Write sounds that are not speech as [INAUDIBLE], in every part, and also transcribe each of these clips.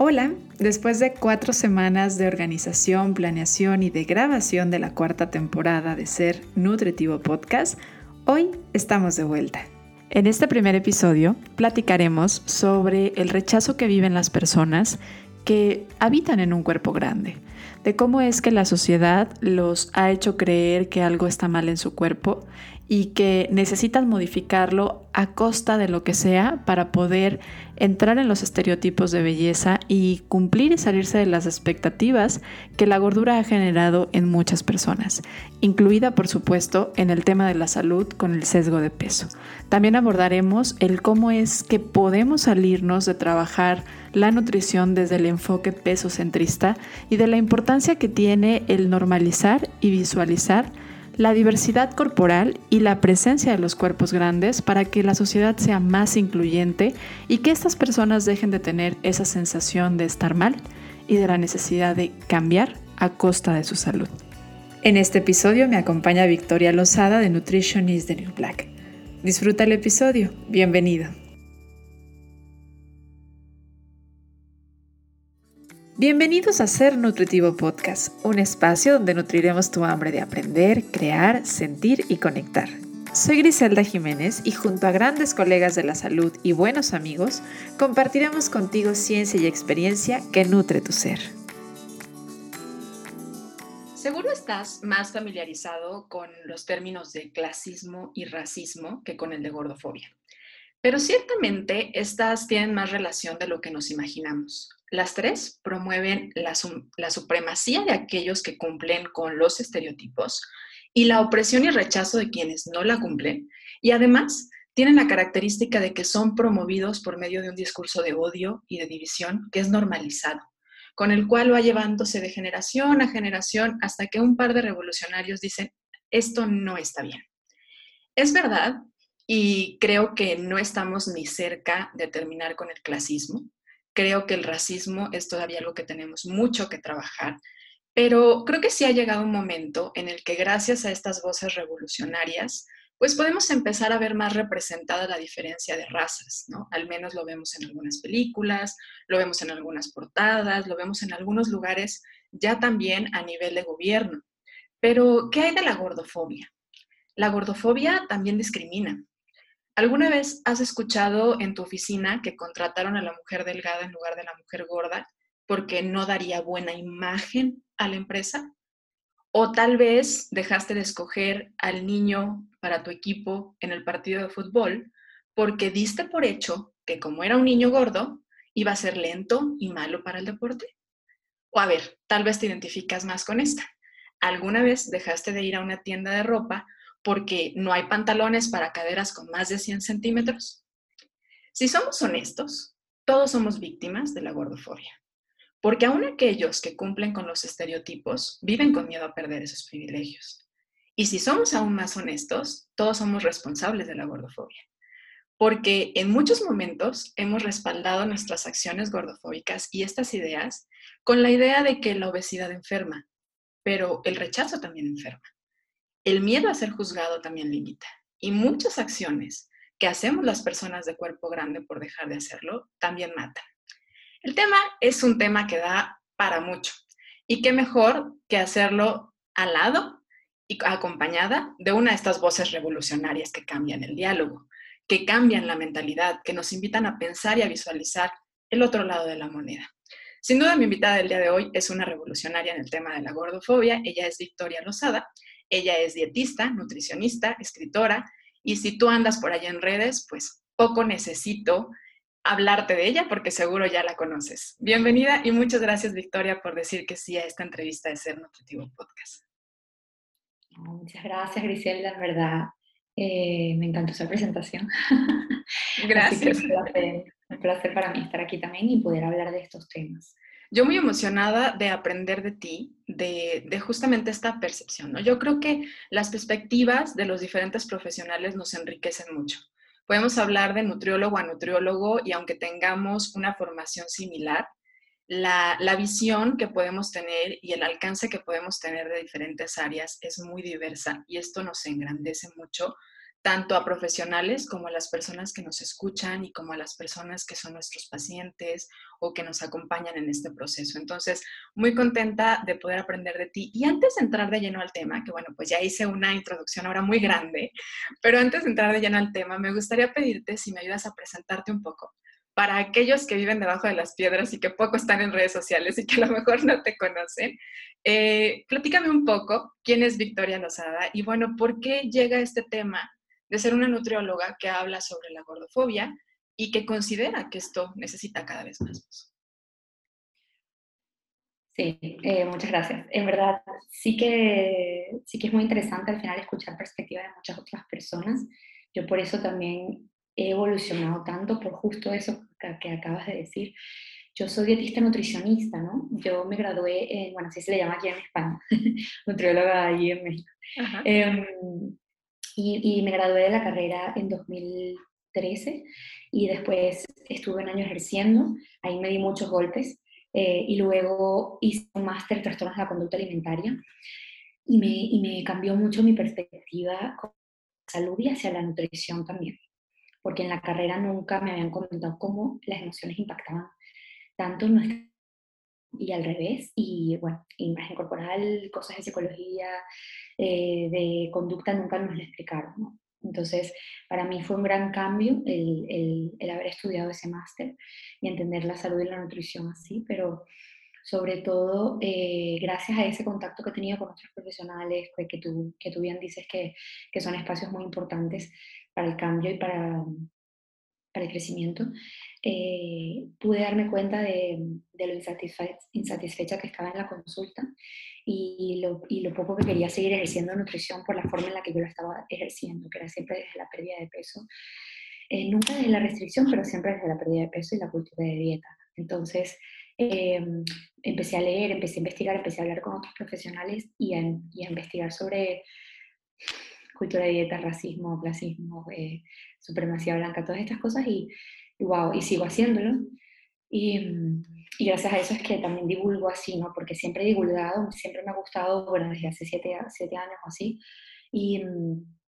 Hola, después de cuatro semanas de organización, planeación y de grabación de la cuarta temporada de Ser Nutritivo Podcast, hoy estamos de vuelta. En este primer episodio platicaremos sobre el rechazo que viven las personas que habitan en un cuerpo grande, de cómo es que la sociedad los ha hecho creer que algo está mal en su cuerpo y que necesitan modificarlo a costa de lo que sea para poder entrar en los estereotipos de belleza y cumplir y salirse de las expectativas que la gordura ha generado en muchas personas, incluida por supuesto en el tema de la salud con el sesgo de peso. También abordaremos el cómo es que podemos salirnos de trabajar la nutrición desde el enfoque peso centrista y de la importancia que tiene el normalizar y visualizar la diversidad corporal y la presencia de los cuerpos grandes para que la sociedad sea más incluyente y que estas personas dejen de tener esa sensación de estar mal y de la necesidad de cambiar a costa de su salud. En este episodio me acompaña Victoria Lozada de Nutrition is the New Black. Disfruta el episodio. Bienvenido. Bienvenidos a Ser Nutritivo Podcast, un espacio donde nutriremos tu hambre de aprender, crear, sentir y conectar. Soy Griselda Jiménez y junto a grandes colegas de la salud y buenos amigos, compartiremos contigo ciencia y experiencia que nutre tu ser. Seguro estás más familiarizado con los términos de clasismo y racismo que con el de gordofobia. Pero ciertamente estas tienen más relación de lo que nos imaginamos. Las tres promueven la, supremacía de aquellos que cumplen con los estereotipos y la opresión y rechazo de quienes no la cumplen. Y además tienen la característica de que son promovidos por medio de un discurso de odio y de división que es normalizado, con el cual va llevándose de generación a generación hasta que un par de revolucionarios dicen, esto no está bien. Es verdad, y creo que no estamos ni cerca de terminar con el clasismo. Creo que el racismo es todavía algo que tenemos mucho que trabajar, pero creo que sí ha llegado un momento en el que gracias a estas voces revolucionarias, pues podemos empezar a ver más representada la diferencia de razas, ¿no? Al menos lo vemos en algunas películas, lo vemos en algunas portadas, lo vemos en algunos lugares ya también a nivel de gobierno. Pero, ¿qué hay de la gordofobia? La gordofobia también discrimina. ¿Alguna vez has escuchado en tu oficina que contrataron a la mujer delgada en lugar de la mujer gorda porque no daría buena imagen a la empresa? ¿O tal vez dejaste de escoger al niño para tu equipo en el partido de fútbol porque diste por hecho que como era un niño gordo, iba a ser lento y malo para el deporte? O a ver, tal vez te identificas más con esta. ¿Alguna vez dejaste de ir a una tienda de ropa porque no hay pantalones para caderas con más de 100 centímetros? Si somos honestos, todos somos víctimas de la gordofobia, porque aún aquellos que cumplen con los estereotipos viven con miedo a perder esos privilegios. Y si somos aún más honestos, todos somos responsables de la gordofobia, porque en muchos momentos hemos respaldado nuestras acciones gordofóbicas y estas ideas con la idea de que la obesidad enferma, pero el rechazo también enferma. El miedo a ser juzgado también limita y muchas acciones que hacemos las personas de cuerpo grande por dejar de hacerlo también matan. El tema es un tema que da para mucho y qué mejor que hacerlo al lado y acompañada de una de estas voces revolucionarias que cambian el diálogo, que cambian la mentalidad, que nos invitan a pensar y a visualizar el otro lado de la moneda. Sin duda mi invitada del día de hoy es una revolucionaria en el tema de la gordofobia, ella es Victoria Lozada ella es dietista, nutricionista, escritora, y si tú andas por allá en redes, pues poco necesito hablarte de ella porque seguro ya la conoces. Bienvenida y muchas gracias Victoria por decir que sí a esta entrevista de Ser Nutritivo Podcast. Muchas gracias Griselda, en verdad. Eh, me encantó esa presentación. [LAUGHS] Gracias. un placer para mí estar aquí también y poder hablar de estos temas yo muy emocionada de aprender de ti, de, justamente esta percepción. ¿no? Yo creo que las perspectivas de los diferentes profesionales nos enriquecen mucho. Podemos hablar de nutriólogo a nutriólogo y aunque tengamos una formación similar, la, la, visión que podemos tener y el alcance que podemos tener de diferentes áreas es muy diversa y esto nos engrandece mucho tanto a profesionales como a las personas que nos escuchan y como a las personas que son nuestros pacientes o que nos acompañan en este proceso. Entonces, muy contenta de poder aprender de ti. Y antes de entrar de lleno al tema, que bueno, pues ya hice una introducción ahora muy grande, pero antes de entrar de lleno al tema, me gustaría pedirte si me ayudas a presentarte un poco para aquellos que viven debajo de las piedras y que poco están en redes sociales y que a lo mejor no te conocen. Eh, platícame un poco quién es Victoria Lozada y bueno, ¿por qué llega este tema de ser una nutrióloga que habla sobre la gordofobia y que considera que esto necesita cada vez más Sí, eh, muchas gracias. En verdad, sí que, sí que es muy interesante al final escuchar perspectivas de muchas otras personas. Yo por eso también he evolucionado tanto por justo eso que, acabas de decir. Yo soy dietista nutricionista, ¿no? Yo me gradué, en, bueno, así se le llama aquí en España, [LAUGHS] nutrióloga allí en México. Em, y, me gradué de la carrera en 2013 y después estuve un año ejerciendo, ahí me di muchos golpes eh, y luego hice un máster en trastornos de la conducta alimentaria y me, y me cambió mucho mi perspectiva con salud y hacia la nutrición también, porque en la carrera nunca me habían comentado cómo las emociones impactaban tanto nuestra y al revés, y bueno, imagen corporal, cosas de psicología, eh, de conducta nunca nos lo explicaron. ¿no? Entonces, para mí fue un gran cambio el, el, el haber estudiado ese máster y entender la salud y la nutrición así, pero sobre todo eh, gracias a ese contacto que he tenido con otros profesionales, pues, que, tú, que tú bien dices que, que son espacios muy importantes para el cambio y para, para el crecimiento, eh, pude darme cuenta de, lo insatisfecha que estaba en la consulta y lo, poco que quería seguir ejerciendo nutrición por la forma en la que yo lo estaba ejerciendo, que era siempre desde la pérdida de peso. Eh, nunca desde la restricción, pero siempre desde la pérdida de peso y la cultura de dieta. Entonces, eh, empecé a leer, empecé a investigar, empecé a hablar con otros profesionales y a investigar sobre cultura de dieta, racismo, clasismo, eh, supremacía blanca, todas estas cosas y, y, wow, y sigo haciéndolo. Y, gracias a eso es que también divulgo así, ¿no? Porque siempre he divulgado, siempre me ha gustado, bueno, desde hace siete, siete años o así, y,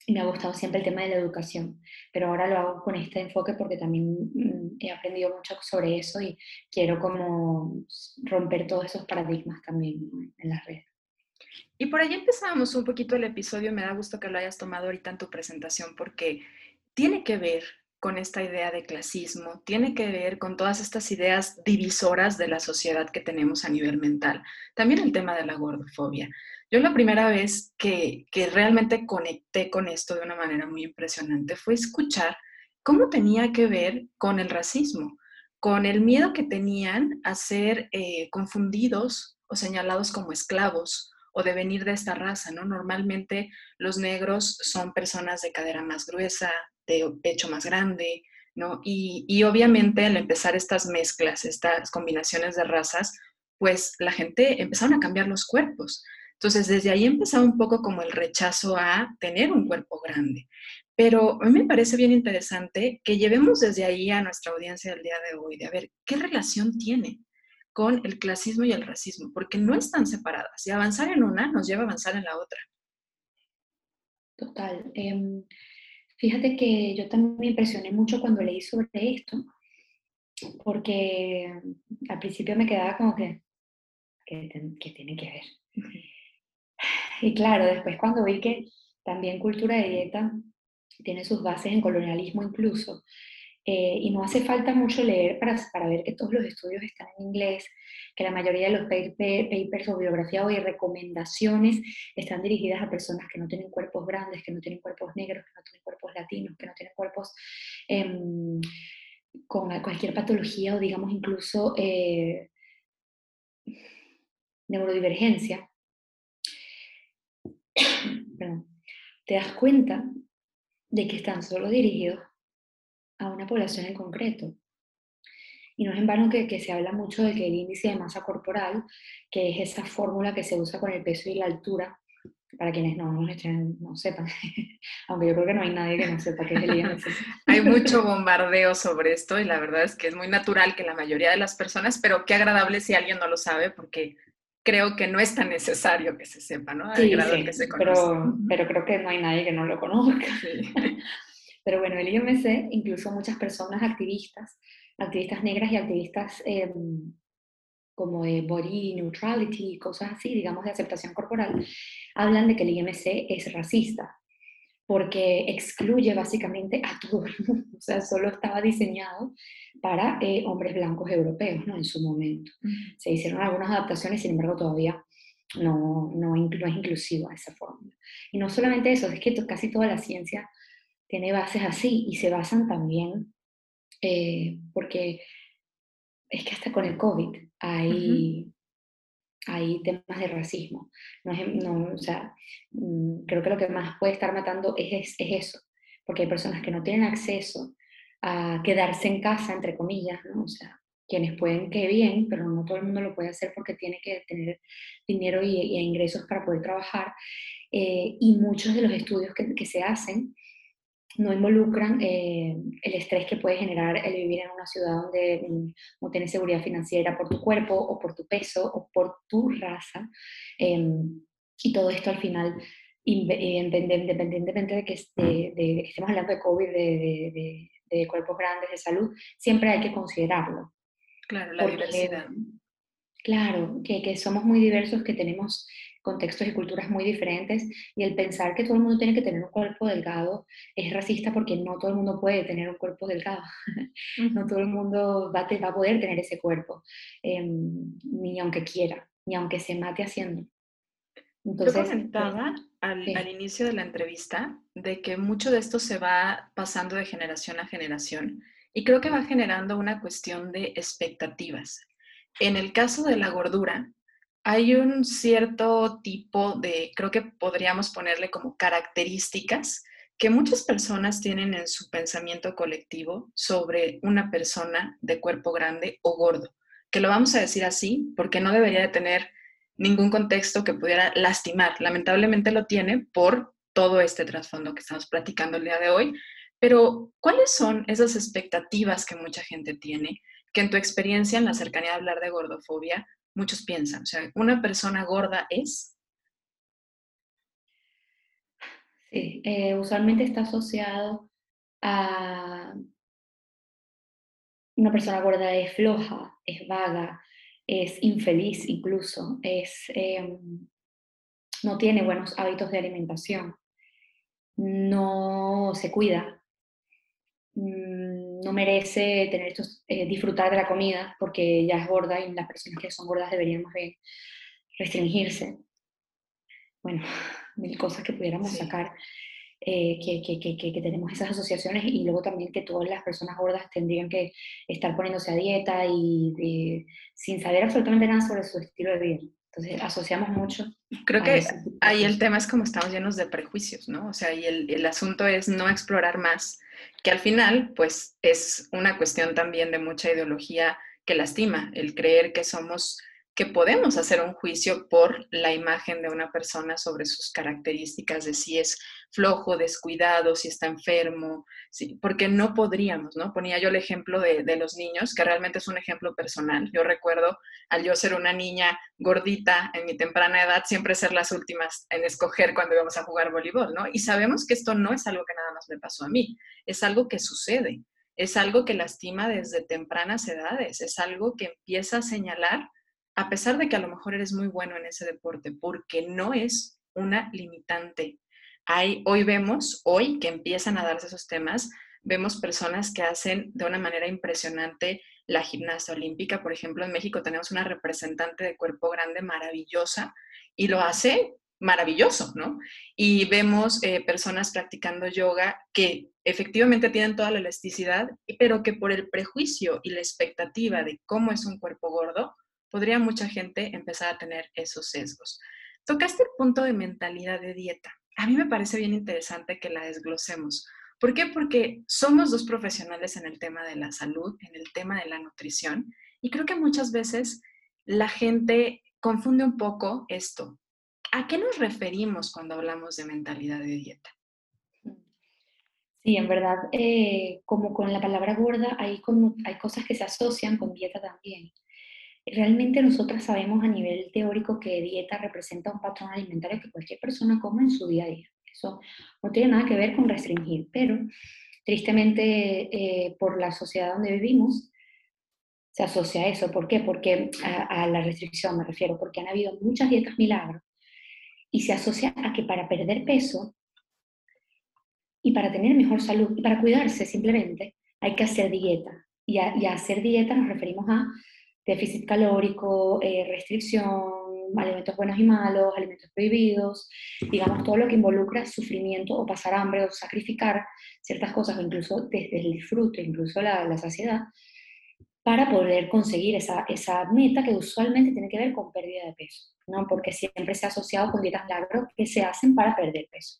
y, me ha gustado siempre el tema de la educación, pero ahora lo hago con este enfoque porque también mm, he aprendido mucho sobre eso y quiero como romper todos esos paradigmas también en las redes. Y por ahí empezábamos un poquito el episodio, me da gusto que lo hayas tomado ahorita en tu presentación porque tiene que ver con esta idea de clasismo, tiene que ver con todas estas ideas divisoras de la sociedad que tenemos a nivel mental. También el tema de la gordofobia. Yo la primera vez que, que realmente conecté con esto de una manera muy impresionante fue escuchar cómo tenía que ver con el racismo, con el miedo que tenían a ser eh, confundidos o señalados como esclavos o de venir de esta raza, ¿no? Normalmente los negros son personas de cadera más gruesa, de pecho más grande, ¿no? Y, obviamente al empezar estas mezclas, estas combinaciones de razas, pues la gente empezaron a cambiar los cuerpos. Entonces, desde ahí empezaba un poco como el rechazo a tener un cuerpo grande. Pero a mí me parece bien interesante que llevemos desde ahí a nuestra audiencia del día de hoy, de a ver qué relación tiene con el clasismo y el racismo, porque no están separadas y avanzar en una nos lleva a avanzar en la otra. Total. Em, fíjate que yo también me impresioné mucho cuando leí sobre esto, porque al principio me quedaba como que, ¿qué, tiene que ver? Y claro, después cuando vi que también cultura de dieta tiene sus bases en colonialismo incluso, eh, y no hace falta mucho leer para, para, ver que todos los estudios están en inglés, que la mayoría de los papers o biografías o recomendaciones están dirigidas a personas que no tienen cuerpos grandes, que no tienen cuerpos negros, que no tienen cuerpos latinos, que no tienen cuerpos eh, con cualquier patología o digamos incluso eh, neurodivergencia. [COUGHS] Te das cuenta de que están solo dirigidos a una población en concreto. Y no es en vano que, que, se habla mucho de que el índice de masa corporal, que es esa fórmula que se usa con el peso y la altura, para quienes no, no, no sepan, [LAUGHS] aunque yo creo que no hay nadie que no sepa qué es el índice. [LAUGHS] hay mucho bombardeo sobre esto y la verdad es que es muy natural que la mayoría de las personas, pero qué agradable si alguien no lo sabe porque creo que no es tan necesario que se sepa, ¿no? sí, sí, pero, pero, creo que no hay nadie que no lo conozca. [LAUGHS] pero bueno, el IMC, incluso muchas personas activistas, activistas negras y activistas em, como de body neutrality, cosas así, digamos, de aceptación corporal, hablan de que el IMC es racista porque excluye básicamente a todo el mundo, [LAUGHS] o sea, solo estaba diseñado para eh, hombres blancos europeos, ¿no? En su momento. Se hicieron algunas adaptaciones, sin embargo, todavía no, no, no es inclusiva esa fórmula. Y no solamente eso, es que casi toda la ciencia tiene bases así y se basan también, eh, porque es que hasta con el COVID hay, hay temas de racismo. No no, o sea, mm, creo que lo que más puede estar matando es, es, eso, porque hay personas que no tienen acceso a quedarse en casa, entre comillas, ¿no? O sea, quienes pueden, que bien, pero no todo el mundo lo puede hacer porque tiene que tener dinero y, ingresos para poder trabajar. Eh, y muchos de los estudios que, que se hacen no involucran eh, el estrés que puede generar el vivir en una ciudad donde mm, no tienes seguridad financiera por tu cuerpo o por tu peso o por tu raza. Em, y todo esto al final, independientemente de que, estemos hablando de COVID, de, cuerpos grandes, de salud, siempre hay que considerarlo. Claro, la diversidad. Claro, que, que somos muy diversos, que tenemos contextos y culturas muy diferentes y el pensar que todo el mundo tiene que tener un cuerpo delgado es racista porque no todo el mundo puede tener un cuerpo delgado, [LAUGHS] no todo el mundo va, a poder tener ese cuerpo, em, ni aunque quiera, ni aunque se mate haciendo. Entonces, Yo comentaba al, al, inicio de la entrevista de que mucho de esto se va pasando de generación a generación y creo que va generando una cuestión de expectativas. En el caso de la gordura, hay un cierto tipo de, creo que podríamos ponerle como características que muchas personas tienen en su pensamiento colectivo sobre una persona de cuerpo grande o gordo, que lo vamos a decir así porque no debería de tener ningún contexto que pudiera lastimar. Lamentablemente lo tiene por todo este trasfondo que estamos platicando el día de hoy, pero ¿cuáles son esas expectativas que mucha gente tiene? Que en tu experiencia en la cercanía de hablar de gordofobia muchos piensan. O sea, ¿una persona gorda es? Sí, eh, usualmente está asociado a una persona gorda es floja, es vaga, es infeliz incluso, es, em, no tiene buenos hábitos de alimentación, no se cuida, Mm, no merece tener estos, eh, disfrutar de la comida porque ya es gorda y las personas que son gordas deberían más bien restringirse. Bueno, mil cosas que pudiéramos sacar, eh, que, que, que, que, tenemos esas asociaciones y luego también que todas las personas gordas tendrían que estar poniéndose a dieta y sin saber absolutamente nada sobre su estilo de vida. Entonces asociamos mucho. Creo que ahí el tema es como estamos llenos de prejuicios, ¿no? O sea, y el, el asunto es no explorar más que al final, pues es una cuestión también de mucha ideología que lastima, el creer que somos que podemos hacer un juicio por la imagen de una persona sobre sus características, de si es flojo, descuidado, si está enfermo, porque no podríamos, ¿no? Ponía yo el ejemplo de, de, los niños, que realmente es un ejemplo personal. Yo recuerdo al yo ser una niña gordita en mi temprana edad, siempre ser las últimas en escoger cuando íbamos a jugar voleibol, ¿no? Y sabemos que esto no es algo que nada más me pasó a mí, es algo que sucede, es algo que lastima desde tempranas edades, es algo que empieza a señalar a pesar de que a lo mejor eres muy bueno en ese deporte, porque no es una limitante. Hay, hoy vemos, hoy que empiezan a darse esos temas, vemos personas que hacen de una manera impresionante la gimnasia olímpica. Por ejemplo, en México tenemos una representante de cuerpo grande maravillosa y lo hace maravilloso, ¿no? Y vemos eh, personas practicando yoga que efectivamente tienen toda la elasticidad, pero que por el prejuicio y la expectativa de cómo es un cuerpo gordo, podría mucha gente empezar a tener esos sesgos. Tocaste el punto de mentalidad de dieta. A mí me parece bien interesante que la desglosemos. ¿Por qué? Porque somos dos profesionales en el tema de la salud, en el tema de la nutrición, y creo que muchas veces la gente confunde un poco esto. ¿A qué nos referimos cuando hablamos de mentalidad de dieta? Sí, en verdad, eh, como con la palabra gorda, hay, como, hay cosas que se asocian con dieta también. Realmente nosotras sabemos a nivel teórico que dieta representa un patrón alimentario que cualquier persona come en su día a día. Eso no tiene nada que ver con restringir, pero tristemente eh, por la sociedad donde vivimos se asocia a eso. ¿Por qué? Porque a, la restricción me refiero, porque han habido muchas dietas milagros y se asocia a que para perder peso y para tener mejor salud y para cuidarse simplemente hay que hacer dieta. Y a, y a hacer dieta nos referimos a déficit calórico, eh, restricción, alimentos buenos y malos, alimentos prohibidos, digamos todo lo que involucra sufrimiento o pasar hambre o sacrificar ciertas cosas o incluso desde el disfrute, incluso la, la saciedad, para poder conseguir esa, esa meta que usualmente tiene que ver con pérdida de peso, ¿no? porque siempre se ha asociado con dietas largas que se hacen para perder peso.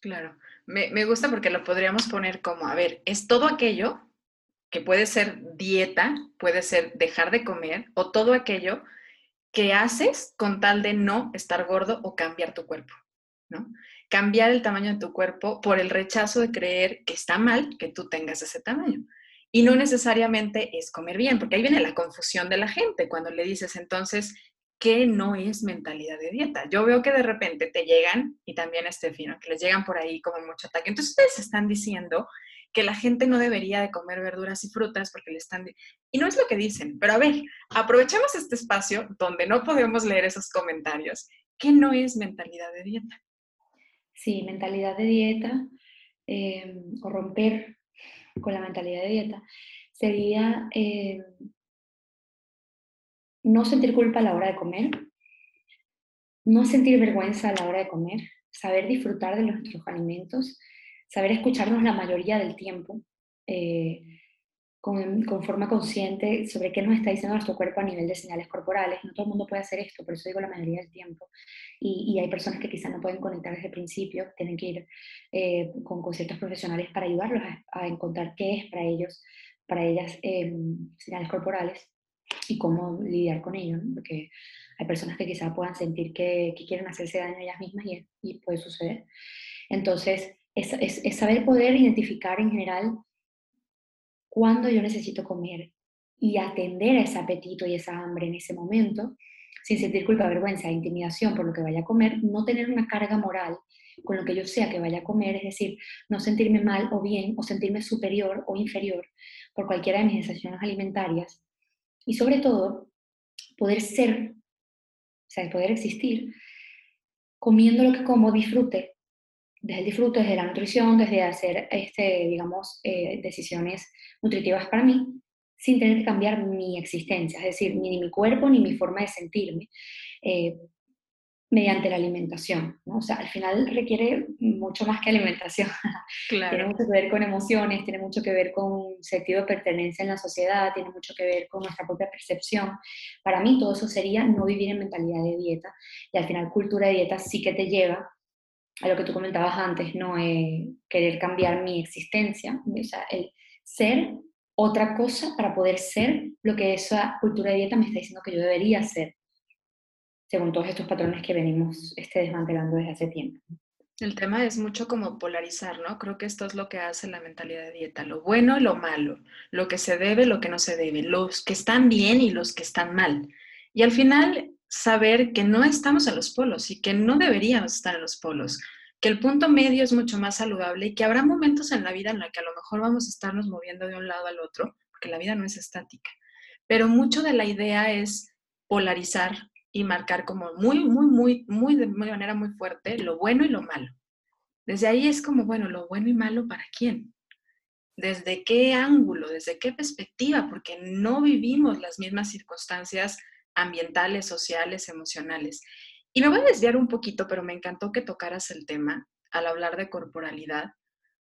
Claro, me, me gusta porque lo podríamos poner como, a ver, es todo aquello puede ser dieta, puede ser dejar de comer o todo aquello que haces con tal de no estar gordo o cambiar tu cuerpo, ¿no? Cambiar el tamaño de tu cuerpo por el rechazo de creer que está mal que tú tengas ese tamaño. Y no necesariamente es comer bien, porque ahí viene la confusión de la gente cuando le dices entonces, ¿qué no es mentalidad de dieta? Yo veo que de repente te llegan, y también a Estefino, que les llegan por ahí como mucho ataque. Entonces ustedes están diciendo que la gente no debería de comer verduras y frutas porque le están... Y no es lo que dicen, pero a ver, aprovechemos este espacio donde no podemos leer esos comentarios. ¿Qué no es mentalidad de dieta? Sí, mentalidad de dieta eh, o romper con la mentalidad de dieta sería eh, no sentir culpa a la hora de comer, no sentir vergüenza a la hora de comer, saber disfrutar de nuestros alimentos, saber escucharnos la mayoría del tiempo, eh, con, forma consciente sobre qué nos está diciendo nuestro cuerpo a nivel de señales corporales. No todo el mundo puede hacer esto, por eso digo la mayoría del tiempo. Y, hay personas que quizás no pueden conectar desde el principio, tienen que ir eh, con, con, ciertos profesionales para ayudarlos a, encontrar qué es para ellos, para ellas, em, señales corporales y cómo lidiar con ello, porque hay personas que quizás puedan sentir que, que, quieren hacerse daño a ellas mismas y, y puede suceder. Entonces, es, saber poder identificar en general cuándo yo necesito comer y atender a ese apetito y esa hambre en ese momento, sin sentir culpa, vergüenza, intimidación por lo que vaya a comer, no tener una carga moral con lo que yo sea que vaya a comer, es decir, no sentirme mal o bien, o sentirme superior o inferior por cualquiera de mis sensaciones alimentarias, y sobre todo, poder ser, o sea, poder existir, comiendo lo que como, disfrute, desde el disfrute, desde la nutrición, desde hacer, este, digamos, eh, decisiones nutritivas para mí, sin tener que cambiar mi existencia, es decir, ni mi cuerpo ni mi forma de sentirme, eh, mediante la alimentación. ¿no? O sea, al final requiere mucho más que alimentación. [LAUGHS] tiene mucho que ver con emociones, tiene mucho que ver con sentido de pertenencia en la sociedad, tiene mucho que ver con nuestra propia percepción. Para mí todo eso sería no vivir en mentalidad de dieta. Y al final cultura de dieta sí que te lleva a lo que tú comentabas antes, ¿no? Eh, querer cambiar mi existencia, o sea, el ser otra cosa para poder ser lo que esa cultura de dieta me está diciendo que yo debería ser, según todos estos patrones que venimos este, desmantelando desde hace tiempo. El tema es mucho como polarizar, ¿no? Creo que esto es lo que hace la mentalidad de dieta, lo bueno y lo malo, lo que se debe, lo que no se debe, los que están bien y los que están mal. Y al final saber que no estamos en los polos y que no deberíamos estar en los polos, que el punto medio es mucho más saludable y que habrá momentos en la vida en los que a lo mejor vamos a estarnos moviendo de un lado al otro, porque la vida no es estática. Pero mucho de la idea es polarizar y marcar como muy, muy, muy, muy de manera muy fuerte lo bueno y lo malo. Desde ahí es como, bueno, lo bueno y malo para quién, desde qué ángulo, desde qué perspectiva, porque no vivimos las mismas circunstancias ambientales, sociales, emocionales. Y me voy a desviar un poquito, pero me encantó que tocaras el tema al hablar de corporalidad,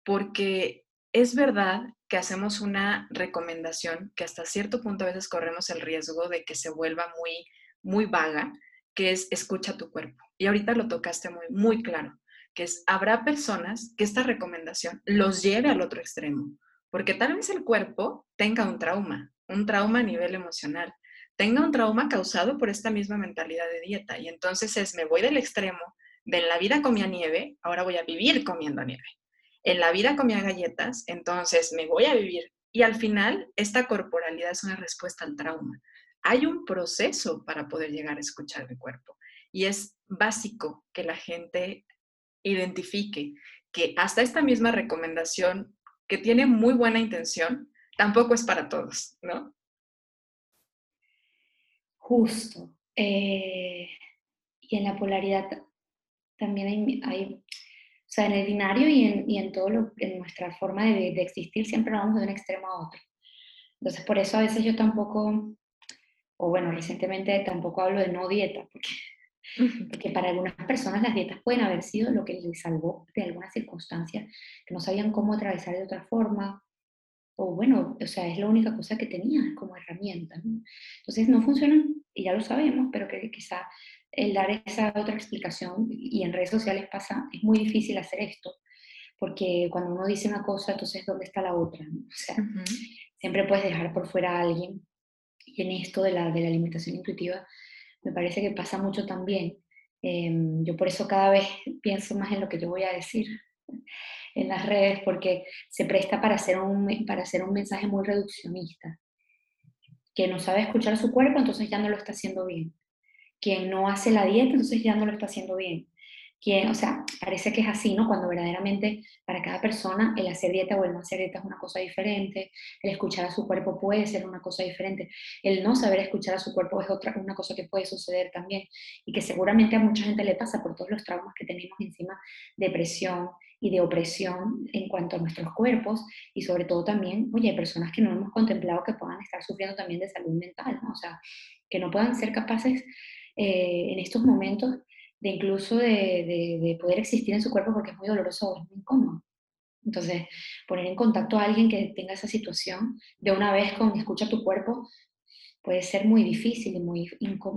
porque es verdad que hacemos una recomendación que hasta cierto punto a veces corremos el riesgo de que se vuelva muy, muy vaga, que es escucha tu cuerpo. Y ahorita lo tocaste muy, muy claro, que es, habrá personas que esta recomendación los lleve al otro extremo, porque tal vez el cuerpo tenga un trauma, un trauma a nivel emocional, tenga un trauma causado por esta misma mentalidad de dieta. Y entonces es, me voy del extremo de en la vida comía nieve, ahora voy a vivir comiendo nieve. En la vida comía galletas, entonces me voy a vivir. Y al final, esta corporalidad es una respuesta al trauma. hay un proceso para poder llegar a escuchar el cuerpo. Y es básico que la gente identifique que hasta esta misma recomendación, que tiene muy buena intención, tampoco es para todos, ¿no? Justo. Eh, y en la polaridad también hay, o sea, en el binario y en, y en todo lo, en nuestra forma de, de, existir siempre vamos de un extremo a otro. Entonces, por eso a veces yo tampoco, o bueno, recientemente tampoco hablo de no dieta, porque porque para algunas personas las dietas pueden haber sido lo que les salvó de alguna circunstancia, que no sabían cómo atravesar de otra forma, o bueno, o sea, es la única cosa que tenían como herramienta. Entonces no funcionan, y ya lo sabemos, pero que quizá el dar esa otra explicación, y en redes sociales pasa, es muy difícil hacer esto, porque cuando uno dice una cosa, entonces ¿dónde está la otra? O sea, siempre puedes dejar por fuera a alguien, y en esto de la, de la alimentación intuitiva, me parece que pasa mucho también. Em, yo por eso cada vez pienso más en lo que yo voy a decir en las redes, porque se presta para hacer un, para hacer un mensaje muy reduccionista. Que no sabe escuchar su cuerpo, entonces ya no lo está haciendo bien. Quien no hace la dieta, entonces ya no lo está haciendo bien o sea, parece que es así, ¿no? Cuando verdaderamente para cada persona el hacer dieta o el no hacer dieta es una cosa diferente, el escuchar a su cuerpo puede ser una cosa diferente, el no saber escuchar a su cuerpo es otra, una cosa que puede suceder también y que seguramente a mucha gente le pasa por todos los traumas que tenemos encima de presión y de opresión en cuanto a nuestros cuerpos y sobre todo también, oye, hay personas que no hemos contemplado que puedan estar sufriendo también de salud mental, ¿no? O sea, que no puedan ser capaces eh, en estos momentos de incluso de, de, poder existir en su cuerpo porque es muy doloroso o es muy incómodo. Entonces, poner en contacto a alguien que tenga esa situación de una vez con escucha tu cuerpo puede ser muy difícil y muy,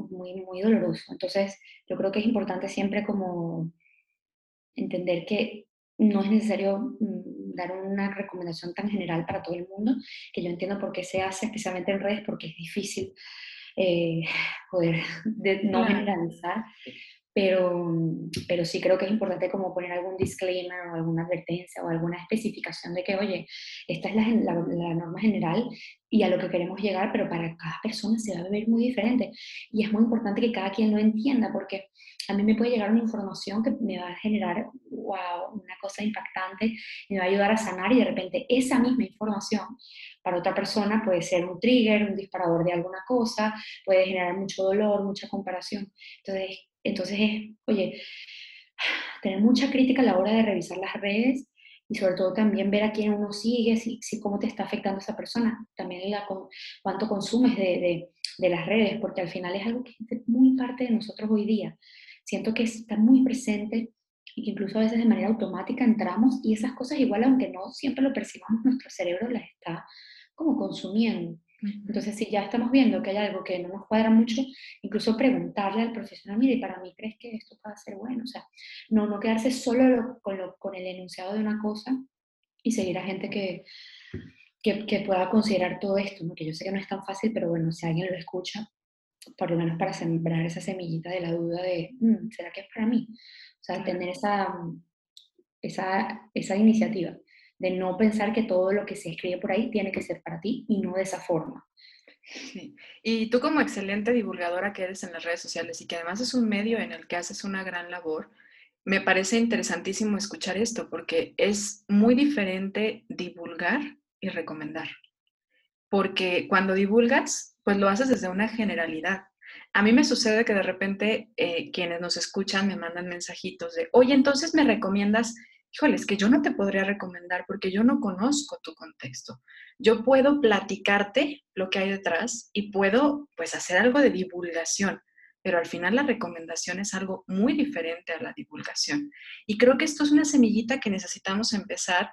muy, muy doloroso. Entonces, yo creo que es importante siempre como entender que no es necesario mm, dar una recomendación tan general para todo el mundo, que yo entiendo por qué se hace, especialmente en redes, porque es difícil eh, [LAUGHS] poder no generalizar, pero, pero sí creo que es importante como poner algún disclaimer o alguna advertencia o alguna especificación de que, oye, esta es la, la, norma general y a lo que queremos llegar, pero para cada persona se va a ver muy diferente. Y es muy importante que cada quien lo entienda, porque a mí me puede llegar una información que me va a generar, una cosa impactante, me va a ayudar a sanar y de repente esa misma información para otra persona puede ser un trigger, un disparador de alguna cosa, puede generar mucho dolor, mucha comparación. Entonces, entonces es, oye, [SIGHS] tener mucha crítica a la hora de revisar las redes y sobre todo también ver a quién uno sigue, si, si cómo te está afectando esa persona, también la, cuánto consumes de, de, de, las redes, porque al final es algo que es muy parte de nosotros hoy día. Siento que está muy presente y que incluso a veces de manera automática entramos y esas cosas igual, aunque no siempre lo percibamos, nuestro cerebro las está como consumiendo. Entonces, si ya estamos viendo que hay algo que no nos cuadra mucho, incluso preguntarle al profesional, mire, para mí crees que esto puede ser bueno, o sea, no, no quedarse solo con, lo, con el enunciado de una cosa y seguir a gente que, que, que, pueda considerar todo esto, ¿no? que yo sé que no es tan fácil, pero bueno, si alguien lo escucha, por lo menos para sembrar esa semillita de la duda de, mm, ¿será que es para mí? O sea, tener esa, esa, esa iniciativa de no pensar que todo lo que se escribe por ahí tiene que ser para ti y no de esa forma. Sí. Y tú como excelente divulgadora que eres en las redes sociales y que además es un medio en el que haces una gran labor, me parece interesantísimo escuchar esto porque es muy diferente divulgar y recomendar. Porque cuando divulgas, pues lo haces desde una generalidad. A mí me sucede que de repente eh, quienes nos escuchan me mandan mensajitos de, oye, entonces me recomiendas híjole, es que yo no te podría recomendar porque yo no conozco tu contexto. Yo puedo platicarte lo que hay detrás y puedo pues hacer algo de divulgación, pero al final la recomendación es algo muy diferente a la divulgación. Y creo que esto es una semillita que necesitamos empezar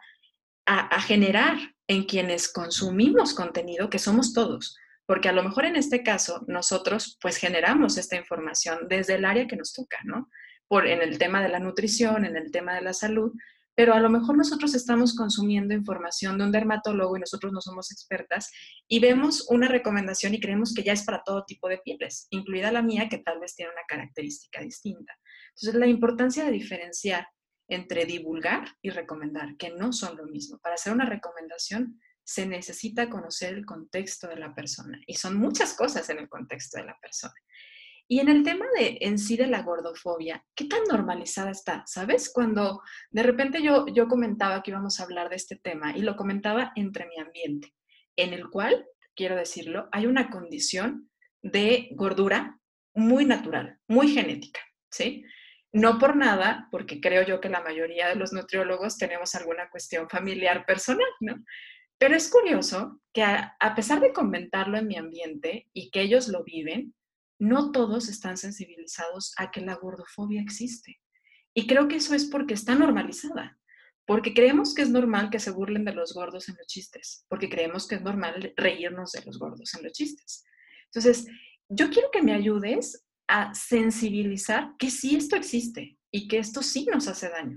a, generar en quienes consumimos contenido, que somos todos. Porque a lo mejor en este caso nosotros pues generamos esta información desde el área que nos toca, ¿no? En el tema de la nutrición, en el tema de la salud, pero a lo mejor nosotros estamos consumiendo información de un dermatólogo y nosotros no somos expertas y vemos una recomendación y creemos que ya es para todo tipo de pieles, incluida la mía que tal vez tiene una característica distinta. Entonces, la importancia de diferenciar entre divulgar y recomendar, que no son lo mismo. Para hacer una recomendación se necesita conocer el contexto de la persona y son muchas cosas en el contexto de la persona. Y en el tema de en sí de la gordofobia, ¿qué tan normalizada está? ¿Sabes? Cuando de repente yo, yo comentaba que íbamos a hablar de este tema y lo comentaba entre mi ambiente, en el cual, quiero decirlo, hay una condición de gordura muy natural, muy genética, ¿sí? No por nada, porque creo yo que la mayoría de los nutriólogos tenemos alguna cuestión familiar personal, ¿no? Pero es curioso que a, a pesar de comentarlo en mi ambiente y que ellos lo viven, no todos están sensibilizados a que la gordofobia existe. Y creo que eso es porque está normalizada, porque creemos que es normal que se burlen de los gordos en los chistes, porque creemos que es normal reírnos de los gordos en los chistes. Entonces, yo quiero que me ayudes a sensibilizar que sí esto existe y que esto sí nos hace daño.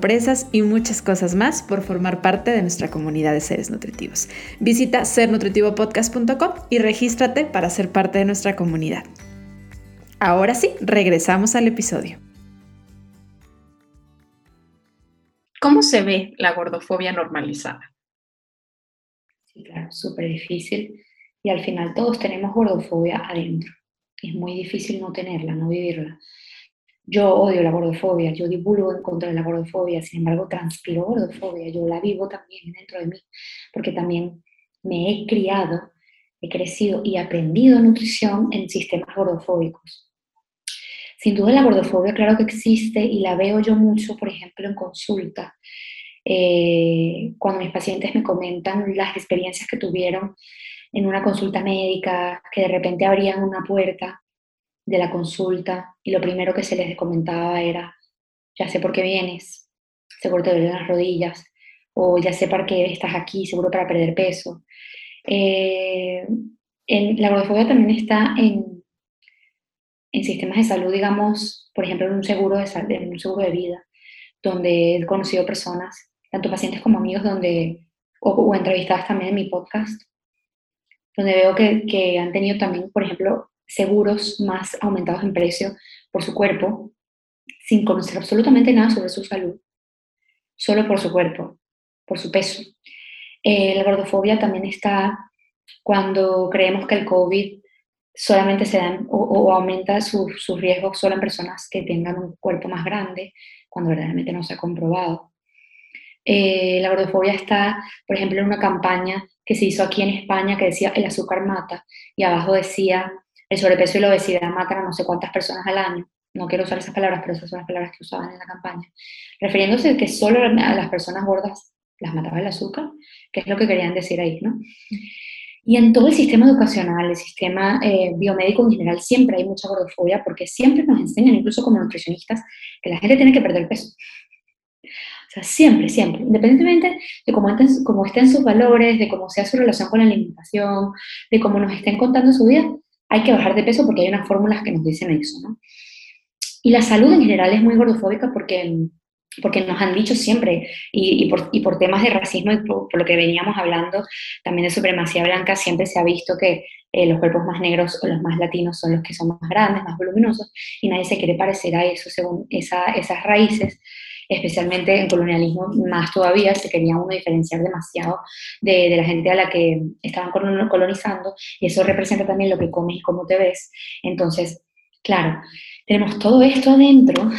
y muchas cosas más por formar parte de nuestra comunidad de seres nutritivos. Visita sernutritivopodcast.com y regístrate para ser parte de nuestra comunidad. Ahora sí, regresamos al episodio. ¿Cómo se ve la gordofobia normalizada? Sí, claro, súper difícil. Y al final todos tenemos gordofobia adentro. Es muy difícil no tenerla, no vivirla. Yo odio la gordofobia, yo divulgo en contra de la gordofobia, sin embargo transpiro gordofobia, yo la vivo también dentro de mí, porque también me he criado, he crecido y aprendido nutrición en sistemas gordofóbicos. Sin duda la gordofobia claro que existe y la veo yo mucho, por ejemplo, en consulta, eh, cuando mis pacientes me comentan las experiencias que tuvieron en una consulta médica, que de repente abrían una puerta de la consulta y lo primero que se les comentaba era, ya sé por qué vienes, seguro te duelen las rodillas, o ya sé por qué estás aquí, seguro para perder peso. Eh, en, la gordofobia también está en, en sistemas de salud, digamos, por ejemplo, en un seguro de, en un seguro de vida, donde he conocido personas, tanto pacientes como amigos, donde, o, o entrevistadas también en mi podcast, donde veo que, que han tenido también, por ejemplo, seguros más aumentados en precio por su cuerpo, sin conocer absolutamente nada sobre su salud, solo por su cuerpo, por su peso. Eh, la gordofobia también está cuando creemos que el COVID solamente se da o, aumenta sus riesgos solo en personas que tengan un cuerpo más grande, cuando verdaderamente no se ha comprobado. Eh, la gordofobia está, por ejemplo, en una campaña que se hizo aquí en España que decía el azúcar mata y abajo decía el sobrepeso y la obesidad matan a no sé cuántas personas al año. No quiero usar esas palabras, pero esas son las palabras que usaban en la campaña. Refiriéndose que solo a las personas gordas las mataba el azúcar, que es lo que querían decir ahí, ¿no? Y en todo el sistema educacional, el sistema eh, biomédico en general, siempre hay mucha gordofobia porque siempre nos enseñan, incluso como nutricionistas, que la gente tiene que perder peso. O sea, siempre, siempre, independientemente de cómo, cómo estén sus valores, de cómo sea su relación con la alimentación, de cómo nos estén contando su vida, hay que bajar de peso porque hay unas fórmulas que nos dicen eso, ¿no? Y la salud en general es muy gordofóbica porque, porque nos han dicho siempre, y, por, y por, temas de racismo y por, lo que veníamos hablando también de supremacía blanca, siempre se ha visto que eh, los cuerpos más negros o los más latinos son los que son más grandes, más voluminosos, y nadie se quiere parecer a eso según esas raíces especialmente en colonialismo más todavía, se quería uno diferenciar demasiado de, de, la gente a la que estaban colonizando, y eso representa también lo que comes y cómo te ves. Entonces, claro, tenemos todo esto adentro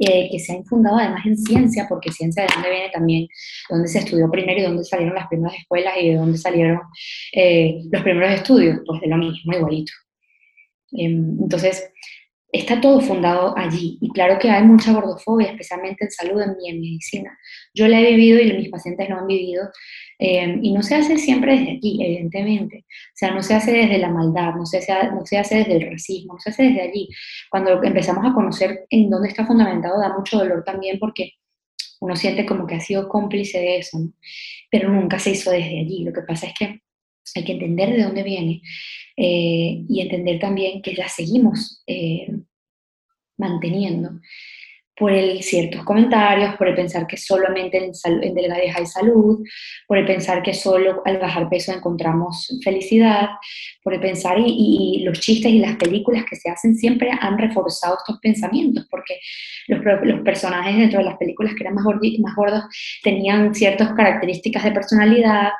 eh, que se ha infundado además en ciencia, porque ciencia de dónde viene también, dónde se estudió primero y dónde salieron las primeras escuelas y de dónde salieron eh, los primeros estudios, pues de lo mismo, igualito. Em, entonces, está todo fundado allí. Y claro que hay mucha gordofobia, especialmente en salud y en medicina. Yo la he vivido y mis pacientes lo han vivido. Eh, y no se hace siempre desde aquí, evidentemente. O sea, no se hace desde la maldad, no se, hace, no se hace desde el racismo, no se hace desde allí. Cuando empezamos a conocer en dónde está fundamentado, da mucho dolor también porque Uno siente como que ha sido cómplice de eso, pero nunca se hizo desde allí. Lo que pasa es que hay que entender de dónde viene eh, y entender también que la seguimos eh, manteniendo por el ciertos comentarios, por el pensar que solamente en, en delgadez hay salud, por el pensar que solo al bajar peso encontramos felicidad, por el pensar y, los chistes y las películas que se hacen siempre han reforzado estos pensamientos, porque los, los personajes dentro de las películas que eran más, más gordos tenían ciertas características de personalidad,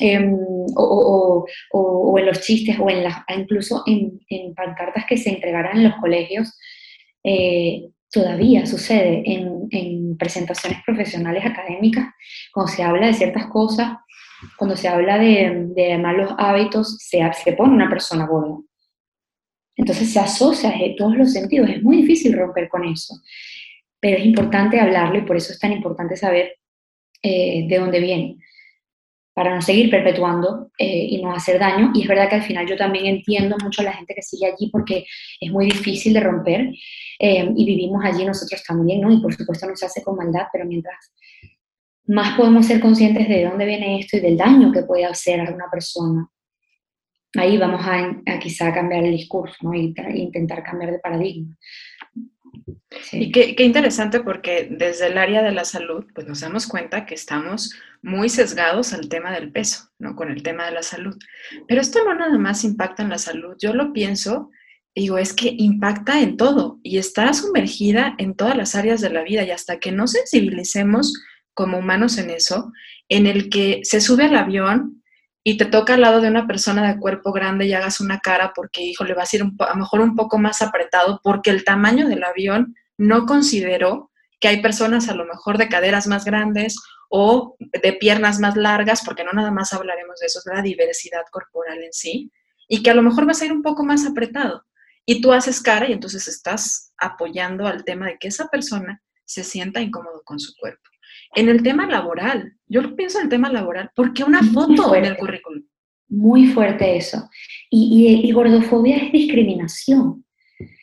em, o, o, en los chistes, o en incluso en, en pancartas que se entregaran en los colegios, eh, todavía sucede en, en, presentaciones profesionales académicas, cuando se habla de ciertas cosas, cuando se habla de, de malos hábitos, se, se pone una persona gorda. Entonces se asocia en todos los sentidos, es muy difícil romper con eso, pero es importante hablarlo y por eso es tan importante saber eh, de dónde viene, para no seguir perpetuando eh, y no hacer daño. Y es verdad que al final yo también entiendo mucho a la gente que sigue allí porque es muy difícil de romper eh, y vivimos allí nosotros también, ¿no? Y por supuesto no se hace con maldad, pero mientras más podemos ser conscientes de dónde viene esto y del daño que puede hacer a una persona, ahí vamos a, quizá cambiar el discurso, ¿no? Y, intentar cambiar de paradigma. Y qué, interesante porque desde el área de la salud, pues nos damos cuenta que estamos muy sesgados al tema del peso, ¿no? Con el tema de la salud. Pero esto no nada más impacta en la salud. Yo lo pienso digo, es que impacta en todo y está sumergida en todas las áreas de la vida y hasta que no sensibilicemos como humanos en eso, en el que se sube al avión y te toca al lado de una persona de cuerpo grande y hagas una cara porque, hijo, le vas a ir a lo mejor un poco más apretado porque el tamaño del avión no consideró que hay personas a lo mejor de caderas más grandes o de piernas más largas, porque no nada más hablaremos de eso, es la diversidad corporal en sí, y que a lo mejor vas a ir un poco más apretado. Y tú haces cara y entonces estás apoyando al tema de que esa persona se sienta incómodo con su cuerpo. En el tema laboral, yo pienso en el tema laboral, ¿por qué una foto en el currículum? Muy fuerte eso. Y, gordofobia es discriminación.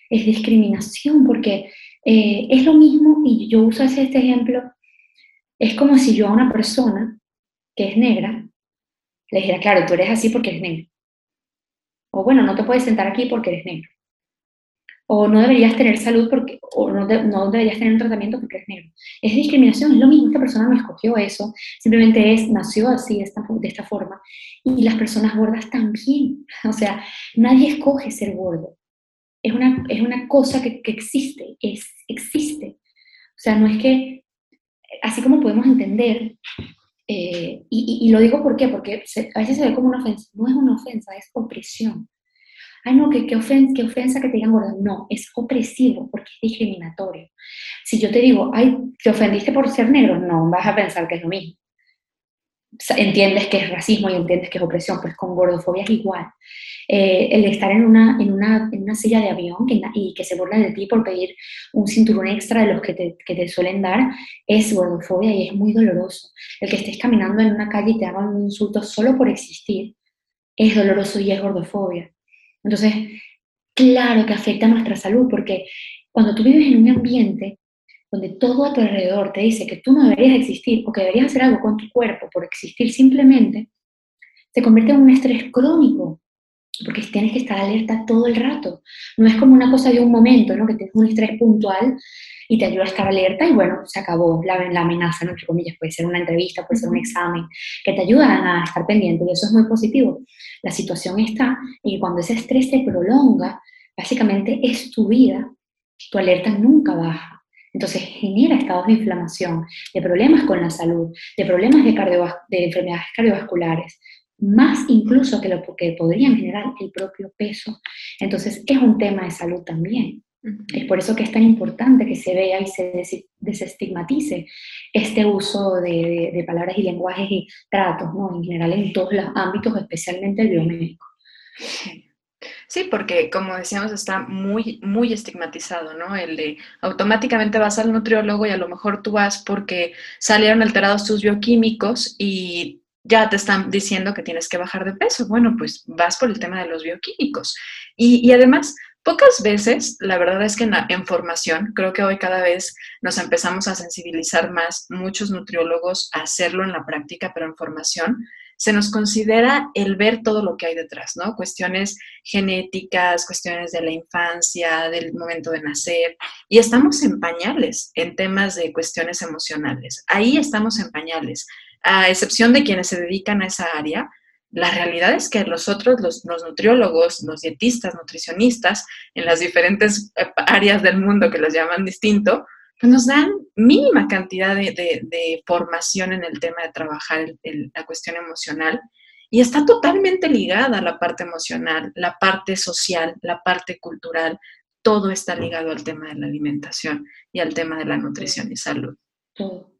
Es discriminación porque eh, es lo mismo, y yo uso este ejemplo, es como si yo a una persona que es negra le dijera, claro, tú eres así porque eres negro. O bueno, no te puedes sentar aquí porque eres negro o no deberías tener salud porque, o no, no, deberías tener un tratamiento porque eres negro. Es discriminación, es lo mismo, esta persona no escogió eso, simplemente es, nació así, de esta, de esta forma. Y las personas gordas también, [LAUGHS] o sea, nadie escoge ser gordo. Es una, es una cosa que, existe, es, existe. O sea, no es que, así como podemos entender, eh, y, lo digo ¿por qué? porque a veces se ve como una ofensa, no es una ofensa, es opresión ay no, qué, qué, ofensa, qué ofensa que te digan gorda. No, es opresivo porque es discriminatorio. Si yo te digo, ay, te ofendiste por ser negro, no, vas a pensar que es lo mismo. entiendes que es racismo y entiendes que es opresión, pues con gordofobia es igual. Eh, el estar en una, en, una, en una silla de avión y que se burlan de ti por pedir un cinturón extra de los que te, que te suelen dar es gordofobia y es muy doloroso. El que estés caminando en una calle y te hagan un insulto solo por existir es doloroso y es gordofobia. Entonces, claro que afecta a nuestra salud, porque cuando tú vives en un ambiente donde todo a tu alrededor te dice que tú no deberías existir o que deberías hacer algo con tu cuerpo por existir simplemente, se convierte en un estrés crónico, porque tienes que estar alerta todo el rato. No es como una cosa de un momento, ¿no? que tienes un estrés puntual y te ayuda a estar alerta y bueno, se acabó la, la amenaza, ¿no? entre comillas, puede ser una entrevista, puede ser un examen, que te ayudan a estar pendiente y eso es muy positivo. La situación está y cuando ese estrés se prolonga, básicamente es tu vida, tu alerta nunca baja. Entonces genera estados de inflamación, de problemas con la salud, de problemas de, de enfermedades cardiovasculares, más incluso que lo que podrían generar el propio peso. Entonces es un tema de salud también. Es por eso que es tan importante que se vea y se desestigmatice este uso de, palabras y lenguajes y tratos, ¿no? En general en todos los ámbitos, especialmente el biomédico. Sí, porque como decíamos, está muy, muy estigmatizado, ¿no? El de automáticamente vas al nutriólogo y a lo mejor tú vas porque salieron alterados tus bioquímicos y ya te están diciendo que tienes que bajar de peso. Bueno, pues vas por el tema de los bioquímicos. Y, además, Pocas veces, la verdad es que en, formación, creo que hoy cada vez nos empezamos a sensibilizar más, muchos nutriólogos, a hacerlo en la práctica, pero en formación, se nos considera el ver todo lo que hay detrás, ¿no? Cuestiones genéticas, cuestiones de la infancia, del momento de nacer, y estamos en pañales en temas de cuestiones emocionales. Ahí estamos en pañales, a excepción de quienes se dedican a esa área, la realidad es que los otros, los, nutriólogos, los dietistas, nutricionistas, en las diferentes eh, áreas del mundo que los llaman distinto, pues nos dan mínima cantidad de, formación en el tema de trabajar la cuestión emocional. Y está totalmente ligada a la parte emocional, la parte social, la parte cultural, todo está ligado al tema de la alimentación y al tema de la nutrición y salud. Todo,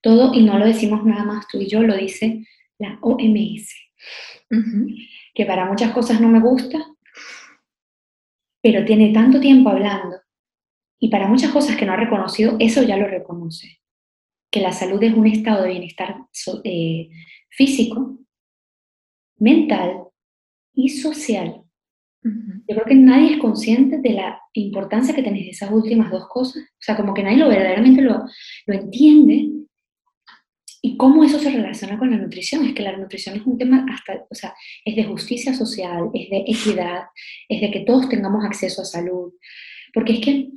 todo, y no lo decimos nada más tú y yo, lo dice la OMS que para muchas cosas no me gusta, pero tiene tanto tiempo hablando y para muchas cosas que no ha reconocido, eso ya lo reconoce. Que la salud es un estado de bienestar eh, físico, mental y social. Yo creo que nadie es consciente de la importancia que tenés de esas últimas dos cosas. O sea, como que nadie lo verdaderamente lo, lo entiende ¿Y cómo eso se relaciona con la nutrición? Es que la nutrición es un tema hasta, o sea, es de justicia social, es de equidad, es de que todos tengamos acceso a salud. Porque es que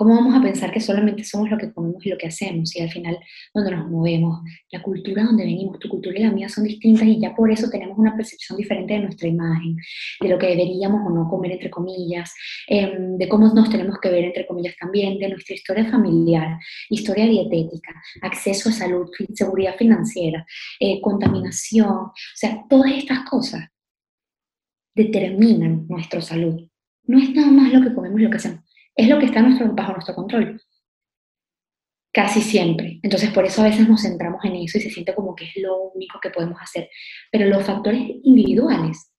¿Cómo vamos a pensar que solamente somos lo que comemos y lo que hacemos? Y al final, donde nos movemos, la cultura donde venimos, tu cultura y la mía son distintas y ya por eso tenemos una percepción diferente de nuestra imagen, de lo que deberíamos o no comer, entre comillas, em, de cómo nos tenemos que ver, entre comillas, también, de nuestra historia familiar, historia dietética, acceso a salud, seguridad financiera, eh, contaminación, o sea, todas estas cosas determinan nuestra salud. No es nada más lo que comemos y lo que hacemos es lo que está nuestro, bajo nuestro control. Casi siempre. Entonces, por eso a veces nos centramos en eso y se siente como que es lo único que podemos hacer. Pero los factores individuales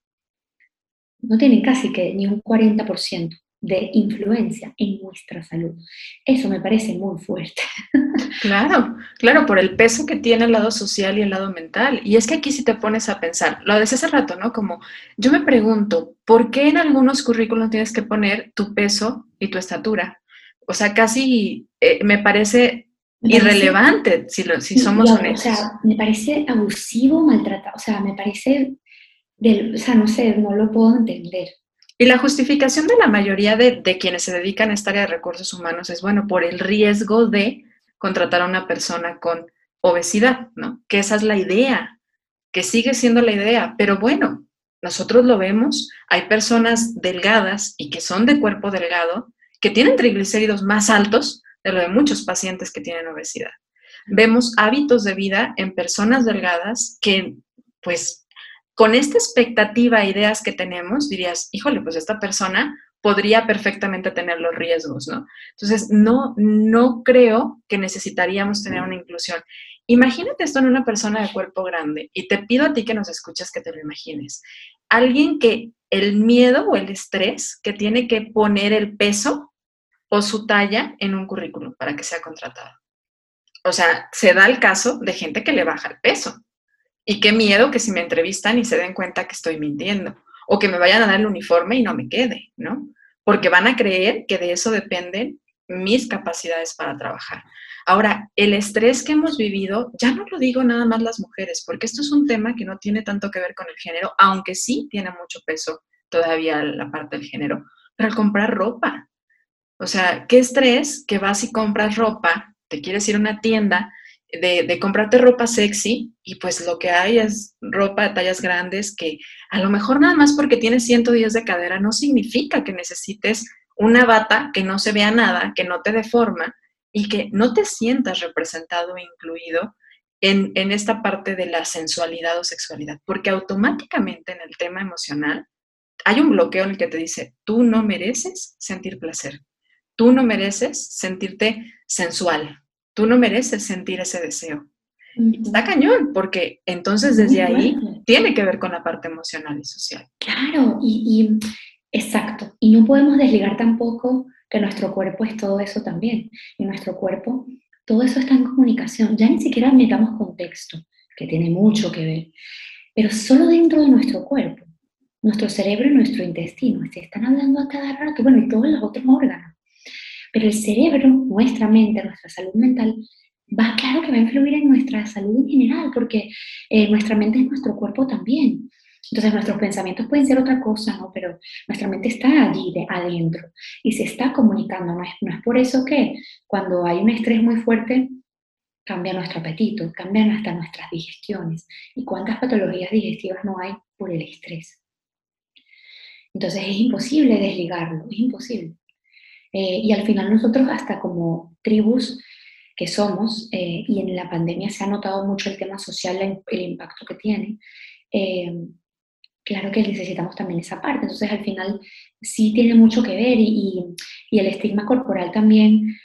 no tienen casi que ni un 40% de influencia en nuestra salud. Eso me parece muy fuerte. [LAUGHS] Claro, claro, por el peso que tiene el lado social y el lado mental. Y es que aquí si te pones a pensar, lo decía hace rato, ¿no? Como yo me pregunto, ¿por qué en algunos currículos tienes que poner tu peso y tu estatura? O sea, casi eh, me parece irrelevante si, lo, si somos honestos. O sea, me parece abusivo, maltratado, o sea, me parece, del, o sea, no sé, no lo puedo entender. Y la justificación de la mayoría de, quienes se dedican a esta área de recursos humanos es, bueno, por el riesgo de contratar a una persona con obesidad, ¿no? Que esa es la idea, que sigue siendo la idea, pero bueno, nosotros lo vemos, hay personas delgadas y que son de cuerpo delgado, que tienen triglicéridos más altos de lo de muchos pacientes que tienen obesidad. Vemos hábitos de vida en personas delgadas que, pues, con esta expectativa, ideas que tenemos, dirías, híjole, pues esta persona podría perfectamente tener los riesgos, ¿no? Entonces, no, no creo que necesitaríamos tener una inclusión. Imagínate esto en una persona de cuerpo grande y te pido a ti que nos escuches que te lo imagines. Alguien que el miedo o el estrés que tiene que poner el peso o su talla en un currículum para que sea contratado. O sea, se da el caso de gente que le baja el peso y qué miedo que si me entrevistan y se den cuenta que estoy mintiendo o que me vayan a dar el uniforme y no me quede, ¿no? Porque van a creer que de eso dependen mis capacidades para trabajar. Ahora, el estrés que hemos vivido, ya no lo digo nada más las mujeres, porque esto es un tema que no tiene tanto que ver con el género, aunque sí tiene mucho peso todavía la parte del género, pero al comprar ropa. O sea, qué estrés que vas y compras ropa, te quieres ir a una tienda de, comprarte ropa sexy y pues lo que hay es ropa de tallas grandes que a lo mejor nada más porque tienes 110 de cadera no significa que necesites una bata que no se vea nada, que no te deforma y que no te sientas representado e incluido en, en esta parte de la sensualidad o sexualidad, porque automáticamente en el tema emocional hay un bloqueo en el que te dice, tú no mereces sentir placer, tú no mereces sentirte sensual, tú no mereces sentir ese deseo. Está cañón, porque entonces desde ahí tiene que ver con la parte emocional y social. Claro, y, exacto. Y no podemos desligar tampoco que nuestro cuerpo es todo eso también. Y nuestro cuerpo, todo eso está en comunicación. Ya ni siquiera metamos contexto, que tiene mucho que ver. Pero solo dentro de nuestro cuerpo nuestro cerebro y nuestro intestino. Se están hablando a cada rato, bueno, y todos los otros órganos. Pero el cerebro, nuestra mente, nuestra salud mental, va, claro que va a influir en nuestra salud en general, porque eh, nuestra mente es nuestro cuerpo también. Entonces nuestros pensamientos pueden ser otra cosa, ¿no? Pero nuestra mente está allí, de, adentro, y se está comunicando. No es, no es por eso que cuando hay un estrés muy fuerte, cambia nuestro apetito, cambian hasta nuestras digestiones. ¿Y cuántas patologías digestivas no hay por el estrés? Entonces es imposible desligarlo, es imposible. Eh, y al final nosotros hasta como tribus que somos, eh, y en la pandemia se ha notado mucho el tema social, el, impacto que tiene, eh, claro que necesitamos también esa parte. Entonces al final sí tiene mucho que ver y, y el estigma corporal también,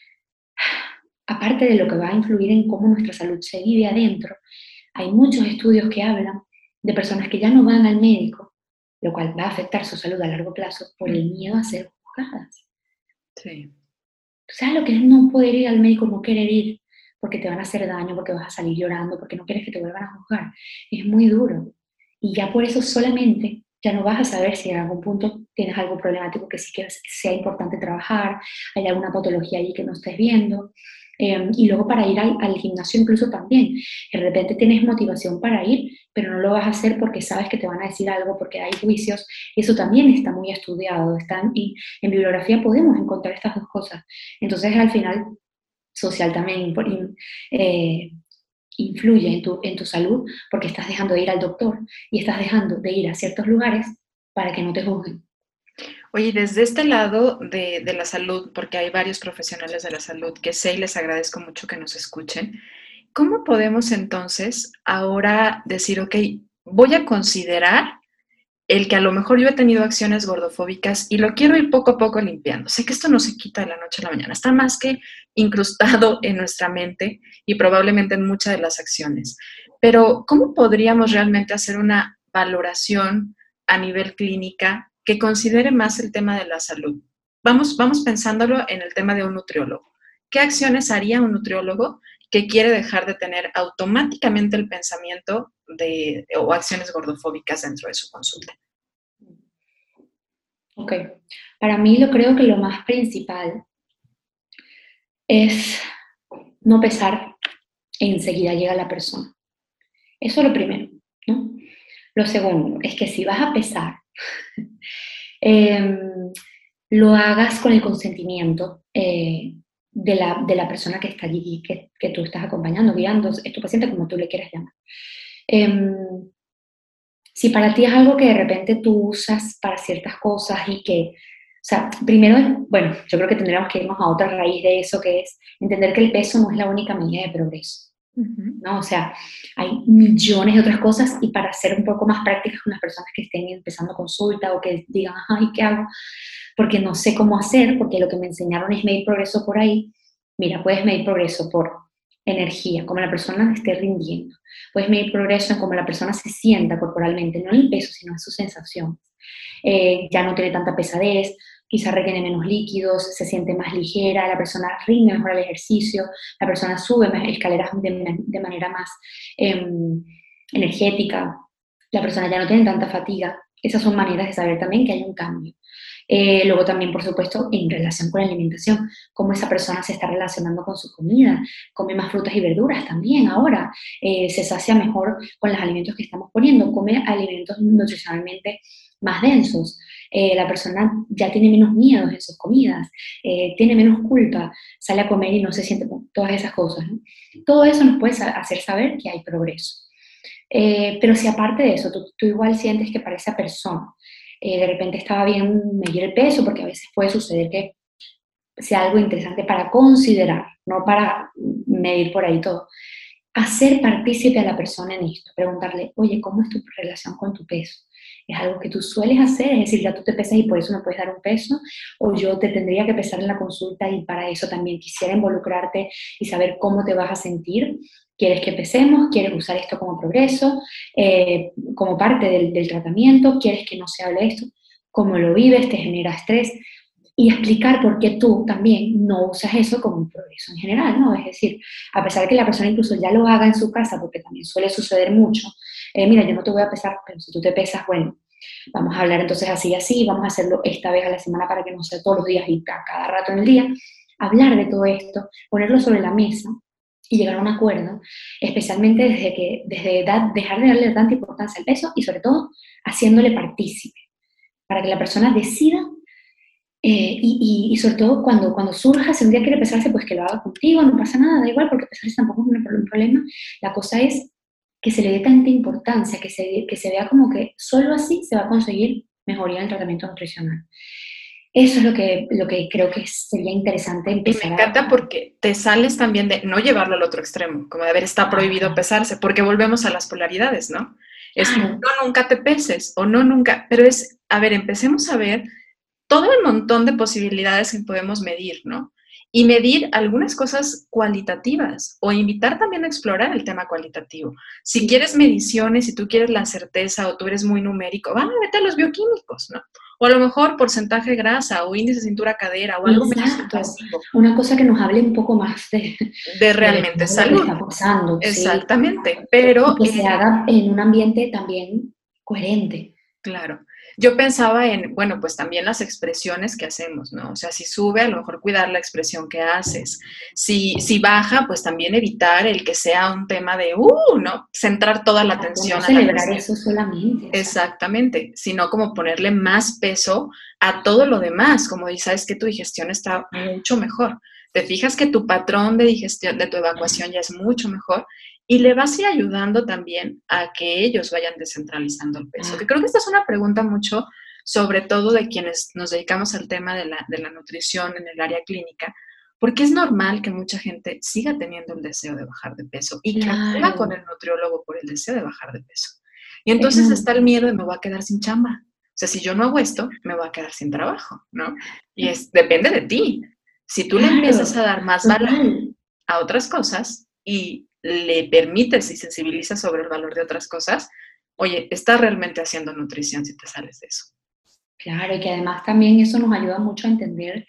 aparte de lo que va a influir en cómo nuestra salud se vive adentro, hay muchos estudios que hablan de personas que ya no van al médico, lo cual va a afectar su salud a largo plazo por el miedo a ser juzgadas. Sí. ¿Sabes lo que es no poder ir al médico, no querer ir porque te van a hacer daño, porque vas a salir llorando, porque no quieres que te vuelvan a juzgar? Es muy duro. Y ya por eso solamente ya no vas a saber si en algún punto tienes algo problemático que sí que sea importante trabajar, hay alguna patología ahí que no estés viendo. Em, y luego para ir al, gimnasio incluso también. De repente tienes motivación para ir, pero no lo vas a hacer porque sabes que te van a decir algo, porque hay juicios. Eso también está muy estudiado. Están, y en bibliografía podemos encontrar estas dos cosas. Entonces al final, social también eh, influye en tu, en tu salud porque estás dejando de ir al doctor y estás dejando de ir a ciertos lugares para que no te juzguen. Oye, desde este lado de, la salud, porque hay varios profesionales de la salud que sé y les agradezco mucho que nos escuchen, ¿cómo podemos entonces ahora decir, ok, voy a considerar el que a lo mejor yo he tenido acciones gordofóbicas y lo quiero ir poco a poco limpiando. Sé que esto no se quita de la noche a la mañana, está más que incrustado [LAUGHS] en nuestra mente y probablemente en muchas de las acciones. Pero ¿cómo podríamos realmente hacer una valoración a nivel clínica que considere más el tema de la salud. Vamos, vamos pensándolo en el tema de un nutriólogo. ¿Qué acciones haría un nutriólogo que quiere dejar de tener automáticamente el pensamiento de, o acciones gordofóbicas dentro de su consulta? Ok, para mí lo creo que lo más principal es no pesar e enseguida llega la persona. Eso es lo primero, ¿no? Lo segundo es que si vas a pesar [LAUGHS] Em, lo hagas con el consentimiento eh, de, la, de, la, persona que está allí, que, que tú estás acompañando, guiando, es tu paciente como tú le quieras llamar. Em, si para ti es algo que de repente tú usas para ciertas cosas y que, o sea, primero, bueno, yo creo que tendríamos que irnos a otra raíz de eso, que es entender que el peso no es la única medida de progreso. ¿No? O sea, hay millones de otras cosas y para ser un poco más prácticas con las personas que estén empezando consulta o que digan, ay, ¿qué hago? Porque no sé cómo hacer, porque lo que me enseñaron es medir progreso por ahí. Mira, puedes medir progreso por energía, como la persona esté rindiendo. Puedes medir progreso en cómo la persona se sienta corporalmente, no en el peso, sino en sus sensaciones. Eh, ya no tiene tanta pesadez, quizá retiene menos líquidos, se siente más ligera, la persona rinde mejor el ejercicio, la persona sube escaleras de, manera más em, energética, la persona ya no tiene tanta fatiga. Esas son maneras de saber también que hay un cambio. Eh, luego también, por supuesto, en relación con la alimentación, cómo esa persona se está relacionando con su comida, come más frutas y verduras también ahora, eh, se sacia mejor con los alimentos que estamos poniendo, come alimentos nutricionalmente más densos. Eh, la persona ya tiene menos miedos en sus comidas, eh, tiene menos culpa, sale a comer y no se siente todas esas cosas. Todo eso nos puede hacer saber que hay progreso. Eh, pero si aparte de eso, tú, igual sientes que para esa persona de repente estaba bien medir el peso, porque a veces puede suceder que sea algo interesante para considerar, no para medir por ahí todo. Hacer partícipe a la persona en esto, preguntarle, oye, ¿cómo es tu relación con tu peso? Es algo que tú sueles hacer, es decir, ya tú te pesas y por eso no puedes dar un peso, o yo te tendría que pesar en la consulta y para eso también quisiera involucrarte y saber cómo te vas a sentir. ¿Quieres que pesemos? ¿Quieres usar esto como progreso, eh, como parte del, tratamiento? ¿Quieres que no se hable esto? ¿Cómo lo vives? ¿Te genera estrés? y explicar por qué tú también no usas eso como un progreso en general, ¿no? Es decir, a pesar de que la persona incluso ya lo haga en su casa, porque también suele suceder mucho, eh, mira, yo no te voy a pesar, pero si tú te pesas, bueno, vamos a hablar entonces así y así, vamos a hacerlo esta vez a la semana para que no sea todos los días y cada rato en el día, hablar de todo esto, ponerlo sobre la mesa y llegar a un acuerdo, especialmente desde que desde dejar de darle tanta importancia al peso y sobre todo haciéndole partícipe, para que la persona decida eh, y, y, sobre todo cuando, cuando surja, si un día quiere pesarse, pues que lo haga contigo, no pasa nada, da igual, porque pesarse tampoco es un problema. La cosa es que se le dé tanta importancia, que se, que se vea como que solo así se va a conseguir mejoría en el tratamiento nutricional. Eso es lo que, lo que creo que sería interesante empezar. Y me encanta porque te sales también de no llevarlo al otro extremo, como de ver está prohibido pesarse, porque volvemos a las polaridades, ¿no? Es no nunca te peses o no nunca, pero es, a ver, empecemos a ver todo el montón de posibilidades que podemos medir, ¿no? Y medir algunas cosas cualitativas o invitar también a explorar el tema cualitativo. Si quieres mediciones, si tú quieres la certeza o tú eres muy numérico, van a meter los bioquímicos, ¿no? O a lo mejor porcentaje de grasa o índice cintura-cadera o algo menos Una cosa que nos hable un poco más de, de realmente de salud. Exactamente, pero... que se haga en un ambiente también coherente. Claro. Yo pensaba en, bueno, pues también las expresiones que hacemos, ¿no? O sea, si sube, a lo mejor cuidar la expresión que haces. Si, si baja, pues también evitar el que sea un tema de, uh, ¿no? Centrar toda la atención. No celebrar eso solamente. Exactamente, sino como ponerle más peso a todo lo demás, como dices, sabes que tu digestión está mucho mejor. Te fijas que tu patrón de digestión, de tu evacuación ya es mucho mejor y le vas a ir ayudando también a que ellos vayan descentralizando el peso. Que creo que esta es una pregunta mucho, sobre todo de quienes nos dedicamos al tema de la, de la nutrición en el área clínica, porque es normal que mucha gente siga teniendo el deseo de bajar de peso y que acuda con el nutriólogo por el deseo de bajar de peso. Y entonces está el miedo de me voy a quedar sin chamba. O sea, si yo no hago esto, me voy a quedar sin trabajo, ¿no? Y es, depende de ti. Si tú le empiezas a dar más valor a otras cosas y le permites y sensibilizas sobre el valor de otras cosas, oye, estás realmente haciendo nutrición si te sales de eso. Claro, y que además también eso nos ayuda mucho a entender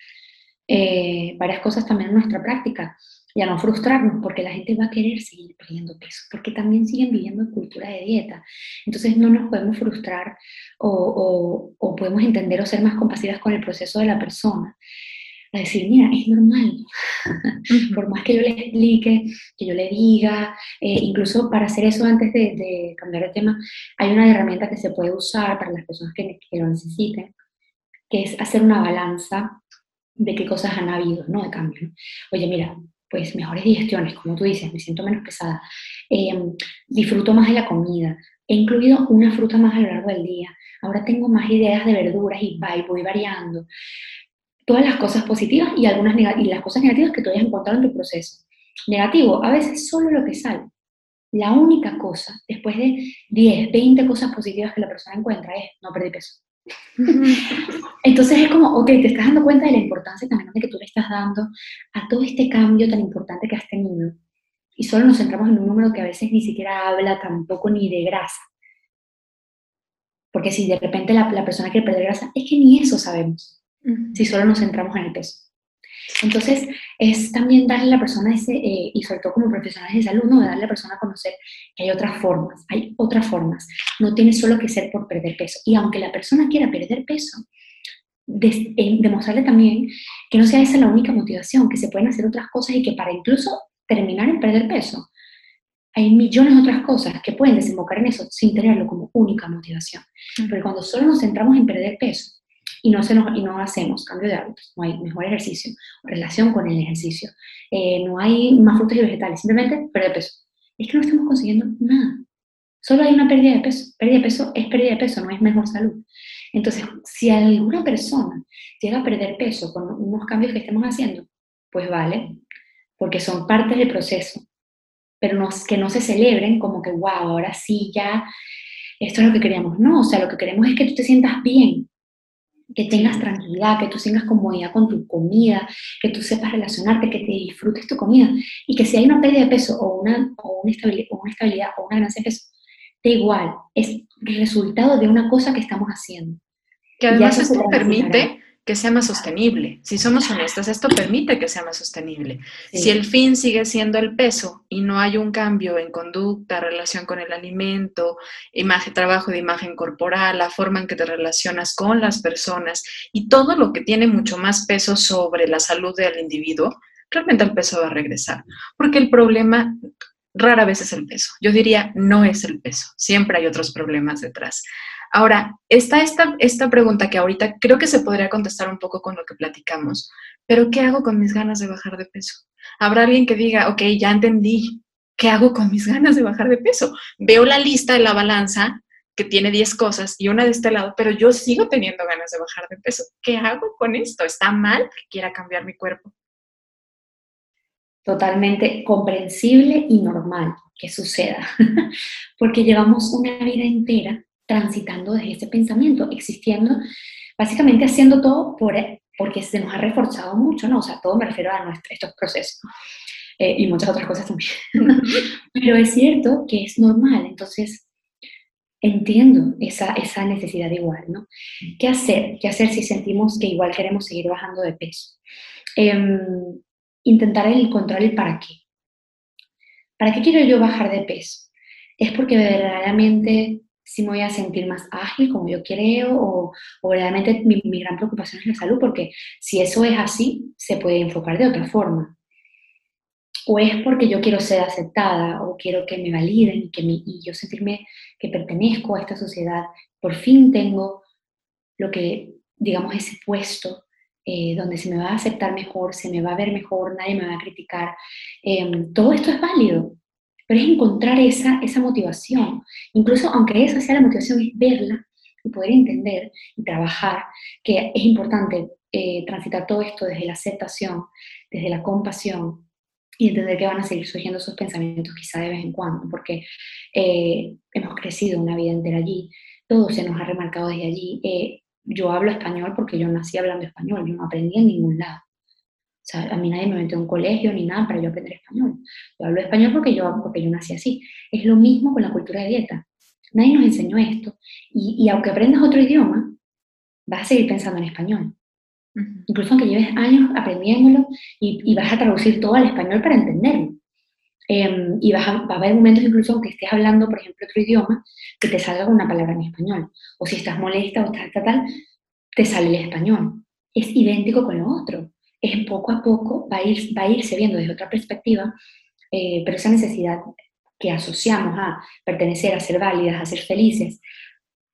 eh, varias cosas también en nuestra práctica y a no frustrarnos, porque la gente va a querer seguir perdiendo peso, porque también siguen viviendo en cultura de dieta. Entonces no nos podemos frustrar o, o podemos entender o ser más compasivas con el proceso de la persona a decir, mira, es normal, por más que yo le explique, que yo le diga, eh, incluso para hacer eso antes de, cambiar de tema, hay una herramienta que se puede usar para las personas que, lo necesiten, que es hacer una balanza de qué cosas han habido, ¿no? De cambio. Oye, mira, pues mejores digestiones, como tú dices, me siento menos pesada, em, disfruto más de la comida, he incluido una fruta más a lo largo del día, ahora tengo más ideas de verduras y voy variando todas las cosas positivas y, algunas y las cosas negativas que tú hayas encontrado en tu proceso. Negativo, a veces solo lo que sale. La única cosa, después de 10, 20 cosas positivas que la persona encuentra, es no perder peso. [LAUGHS] Entonces es como, ok, te estás dando cuenta de la importancia también de que tú le estás dando a todo este cambio tan importante que has tenido. Y solo nos centramos en un número que a veces ni siquiera habla tampoco ni de grasa. Porque si de repente la, la persona quiere perder grasa, es que ni eso sabemos si solo nos centramos en el peso. Entonces, es también darle a la persona ese, eh, y sobre todo como profesionales de salud, ¿no? De darle a la persona a conocer que hay otras formas, hay otras formas. No tiene solo que ser por perder peso. Y aunque la persona quiera perder peso, eh, demostrarle también que no sea esa la única motivación, que se pueden hacer otras cosas y que para incluso terminar en perder peso, hay millones de otras cosas que pueden desembocar en eso sin tenerlo como única motivación. Pero cuando solo nos centramos en perder peso, y no, se nos, y no hacemos cambio de hábitos, no hay mejor ejercicio, relación con el ejercicio, eh, no hay más frutas y vegetales, simplemente perder peso. Es que no estamos consiguiendo nada. Solo hay una pérdida de peso. Pérdida de peso es pérdida de peso, no es mejor salud. Entonces, si alguna persona llega a perder peso con unos cambios que estemos haciendo, pues vale, porque son parte del proceso. Pero no, que no se celebren como que, wow, ahora sí ya, esto es lo que queríamos. No, o sea, lo que queremos es que tú te sientas bien, que tengas tranquilidad, que tú tengas comodidad con tu comida, que tú sepas relacionarte, que te disfrutes tu comida y que si hay una pérdida de peso o una, o una, estabilidad, o una estabilidad o una ganancia de peso, da igual, es resultado de una cosa que estamos haciendo. Que además esto permite que sea más sostenible. Si somos honestas, esto permite que sea más sostenible. Si el fin sigue siendo el peso y no hay un cambio en conducta, relación con el alimento, imagen, trabajo de imagen corporal, la forma en que te relacionas con las personas y todo lo que tiene mucho más peso sobre la salud del individuo, realmente el peso va a regresar. Porque el problema rara vez es el peso. Yo diría, no es el peso. Siempre hay otros problemas detrás. Ahora, está esta, esta pregunta que ahorita creo que se podría contestar un poco con lo que platicamos, pero ¿qué hago con mis ganas de bajar de peso? Habrá alguien que diga, ok, ya entendí, ¿qué hago con mis ganas de bajar de peso? Veo la lista de la balanza que tiene 10 cosas y una de este lado, pero yo sigo teniendo ganas de bajar de peso. ¿Qué hago con esto? ¿Está mal que quiera cambiar mi cuerpo? Totalmente comprensible y normal que suceda, [LAUGHS] porque llevamos una vida entera transitando desde ese pensamiento, existiendo, básicamente haciendo todo por, porque se nos ha reforzado mucho, ¿no? O sea, todo me refiero a nuestro, estos procesos eh, y muchas otras cosas también. [LAUGHS] Pero es cierto que es normal, entonces entiendo esa, esa necesidad igual, ¿no? ¿Qué hacer? ¿Qué hacer si sentimos que igual queremos seguir bajando de peso? Em, intentar encontrar el para qué. ¿Para qué quiero yo bajar de peso? ¿Es porque verdaderamente si me voy a sentir más ágil como yo creo o, o realmente mi, mi, gran preocupación es la salud, porque si eso es así, se puede enfocar de otra forma. O es porque yo quiero ser aceptada o quiero que me validen que y yo sentirme que pertenezco a esta sociedad. Por fin tengo lo que, digamos, ese puesto eh, donde se me va a aceptar mejor, se me va a ver mejor, nadie me va a criticar. Eh, todo esto es válido pero es encontrar esa, esa motivación. Incluso aunque esa sea la motivación, es verla y poder entender y trabajar, que es importante eh, transitar todo esto desde la aceptación, desde la compasión y entender que van a seguir surgiendo esos pensamientos quizá de vez en cuando, porque eh, hemos crecido una vida entera allí, todo se nos ha remarcado desde allí. Eh, yo hablo español porque yo nací hablando español, yo no aprendí en ningún lado. O sea, a mí nadie me metió en un colegio ni nada para yo aprender español. Yo hablo español porque yo, porque yo nací así. Es lo mismo con la cultura de dieta. Nadie nos enseñó esto. Y, y aunque aprendas otro idioma, vas a seguir pensando en español. Incluso aunque lleves años aprendiéndolo y, y, vas a traducir todo al español para entenderlo. Eh, y vas a, va a haber momentos incluso aunque estés hablando, por ejemplo, otro idioma, que te salga una palabra en español. O si estás molesta o estás tal, te sale el español. Es idéntico con lo otro es poco a poco, va a, ir, va a irse viendo desde otra perspectiva, eh, pero esa necesidad que asociamos a pertenecer, a ser válidas, a ser felices,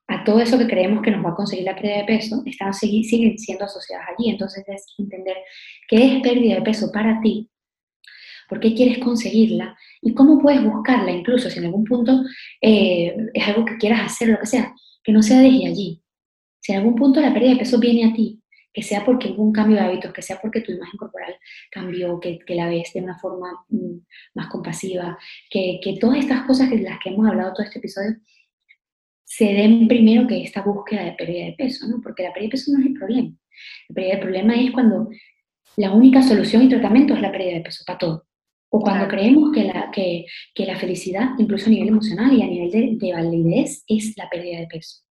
a todo eso que creemos que nos va a conseguir la pérdida de peso, están, siguen siendo asociadas allí. Entonces es entender qué es pérdida de peso para ti, por qué quieres conseguirla y cómo puedes buscarla, incluso si en algún punto eh, es algo que quieras hacer, lo que sea, que no sea desde allí. Si en algún punto la pérdida de peso viene a ti que sea porque hubo un cambio de hábitos, que sea porque tu imagen corporal cambió, que, que la ves de una forma mm, más compasiva, que, que, todas estas cosas de las que hemos hablado todo este episodio se den primero que esta búsqueda de pérdida de peso, ¿no? Porque la pérdida de peso no es el problema. La pérdida de problema es cuando la única solución y tratamiento es la pérdida de peso para todo. O cuando creemos que la, que, que la felicidad, incluso a nivel emocional y a nivel de, de validez, es la pérdida de peso.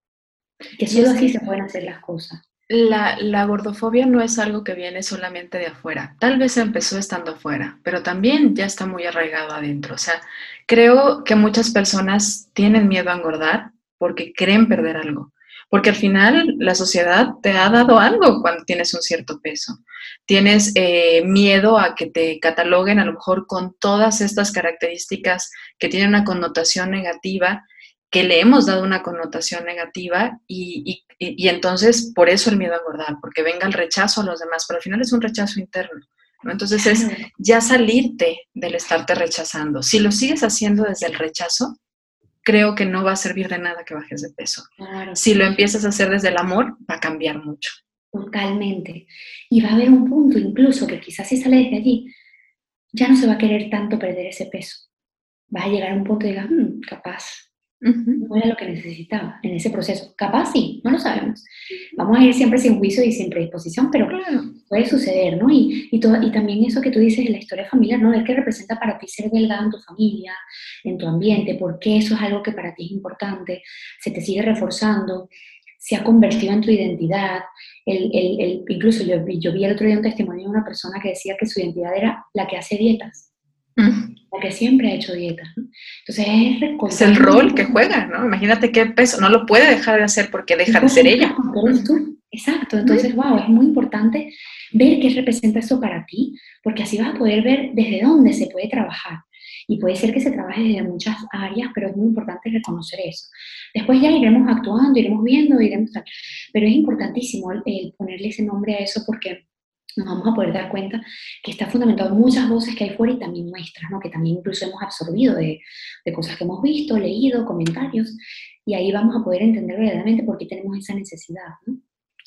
Que solo así se pueden hacer las cosas la, gordofobia no es algo que viene solamente de afuera. Tal vez empezó estando afuera, pero también ya está muy arraigado adentro. O sea, creo que muchas personas tienen miedo a engordar porque creen perder algo. Porque al final la sociedad te ha dado algo cuando tienes un cierto peso. Tienes eh, miedo a que te cataloguen a lo mejor con todas estas características que tienen una connotación negativa que le hemos dado una connotación negativa y, entonces por eso el miedo a engordar, porque venga el rechazo a los demás, pero al final es un rechazo interno. ¿no? Entonces es ya salirte del estarte rechazando. Si lo sigues haciendo desde el rechazo, creo que no va a servir de nada que bajes de peso. Si lo empiezas a hacer desde el amor, va a cambiar mucho. Totalmente. Y va a haber un punto incluso que quizás si sale desde allí, ya no se va a querer tanto perder ese peso. Va a llegar a un punto y digas, mm, capaz, no era lo que necesitaba en ese proceso. Capaz sí, no lo sabemos. Vamos a ir siempre sin juicio y sin predisposición, pero puede suceder, ¿no? Y, y, todo, y también eso que tú dices en la historia familiar, ¿no? Ver qué representa para ti ser delgado en tu familia, en tu ambiente, por qué eso es algo que para ti es importante, se te sigue reforzando, se ha convertido en tu identidad. El, el, incluso yo, yo, vi el otro día un testimonio de una persona que decía que su identidad era la que hace dietas, mm. La que siempre ha hecho dietas. Entonces es, es el rol que juega, ¿no? Imagínate qué peso, no lo puede dejar de hacer porque deja de ser ella. Tú. Exacto, entonces, wow, es muy importante ver qué representa eso para ti, porque así vas a poder ver desde dónde se puede trabajar. Y puede ser que se trabaje desde muchas áreas, pero es muy importante reconocer eso. Después ya iremos actuando, iremos viendo, iremos tal. Pero es importantísimo el, ponerle ese nombre a eso porque nos vamos a poder dar cuenta que está fundamentado en muchas voces que hay fuera y también nuestras, ¿no? que también incluso hemos absorbido de, de, cosas que hemos visto, leído, comentarios, y ahí vamos a poder entender verdaderamente por qué tenemos esa necesidad. ¿no?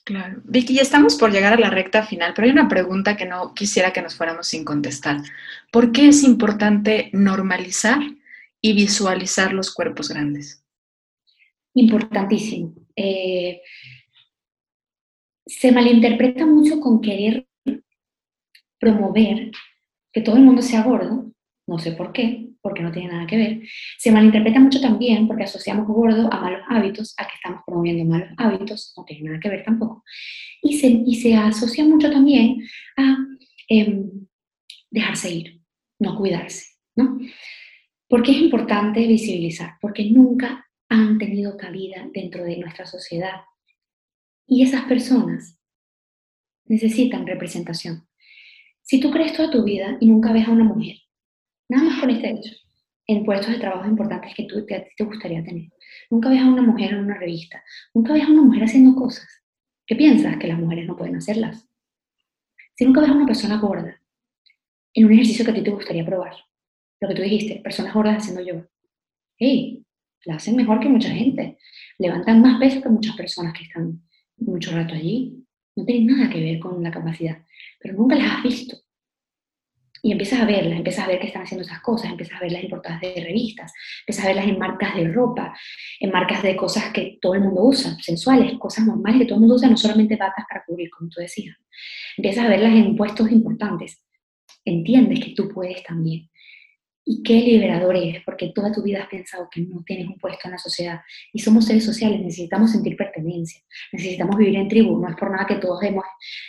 Claro. Vicky, ya estamos por llegar a la recta final, pero hay una pregunta que no quisiera que nos fuéramos sin contestar. ¿Por qué es importante normalizar y visualizar los cuerpos grandes? Importantísimo. Eh, se malinterpreta mucho con querer promover que todo el mundo sea gordo, no sé por qué, porque no tiene nada que ver. Se malinterpreta mucho también porque asociamos gordo a malos hábitos, a que estamos promoviendo malos hábitos, no tiene nada que ver tampoco. Y se, y se asocia mucho también a em, dejarse ir, no cuidarse, ¿no? Porque es importante visibilizar, porque nunca han tenido cabida dentro de nuestra sociedad. Y esas personas necesitan representación. Si tú crees toda tu vida y nunca ves a una mujer Nada más con este hecho. En puestos de trabajo importantes que, tú, te gustaría tener. Nunca ves a una mujer en una revista. Nunca ves a una mujer haciendo cosas. ¿Qué piensas? Que las mujeres no pueden hacerlas. Si nunca ves a una persona gorda en un ejercicio que a ti te gustaría probar, lo que tú dijiste, personas gordas haciendo yoga. ¡Hey! La hacen mejor que mucha gente. Levantan más peso que muchas personas que están mucho rato allí. No tienen nada que ver con la capacidad, pero nunca las has visto y empiezas a verlas, empiezas a ver que están haciendo esas cosas, empiezas a verlas en portadas de revistas, empiezas a verlas en marcas de ropa, en marcas de cosas que todo el mundo usa, sensuales, cosas normales que todo el mundo usa, no solamente batas para cubrir, como tú decías. Empiezas a verlas en puestos importantes. Entiendes que tú puedes también. Y qué liberador es, porque toda tu vida has pensado que no tienes un puesto en la sociedad. Y somos seres sociales, necesitamos sentir pertenencia, necesitamos vivir en tribu. No es por nada que todos hemos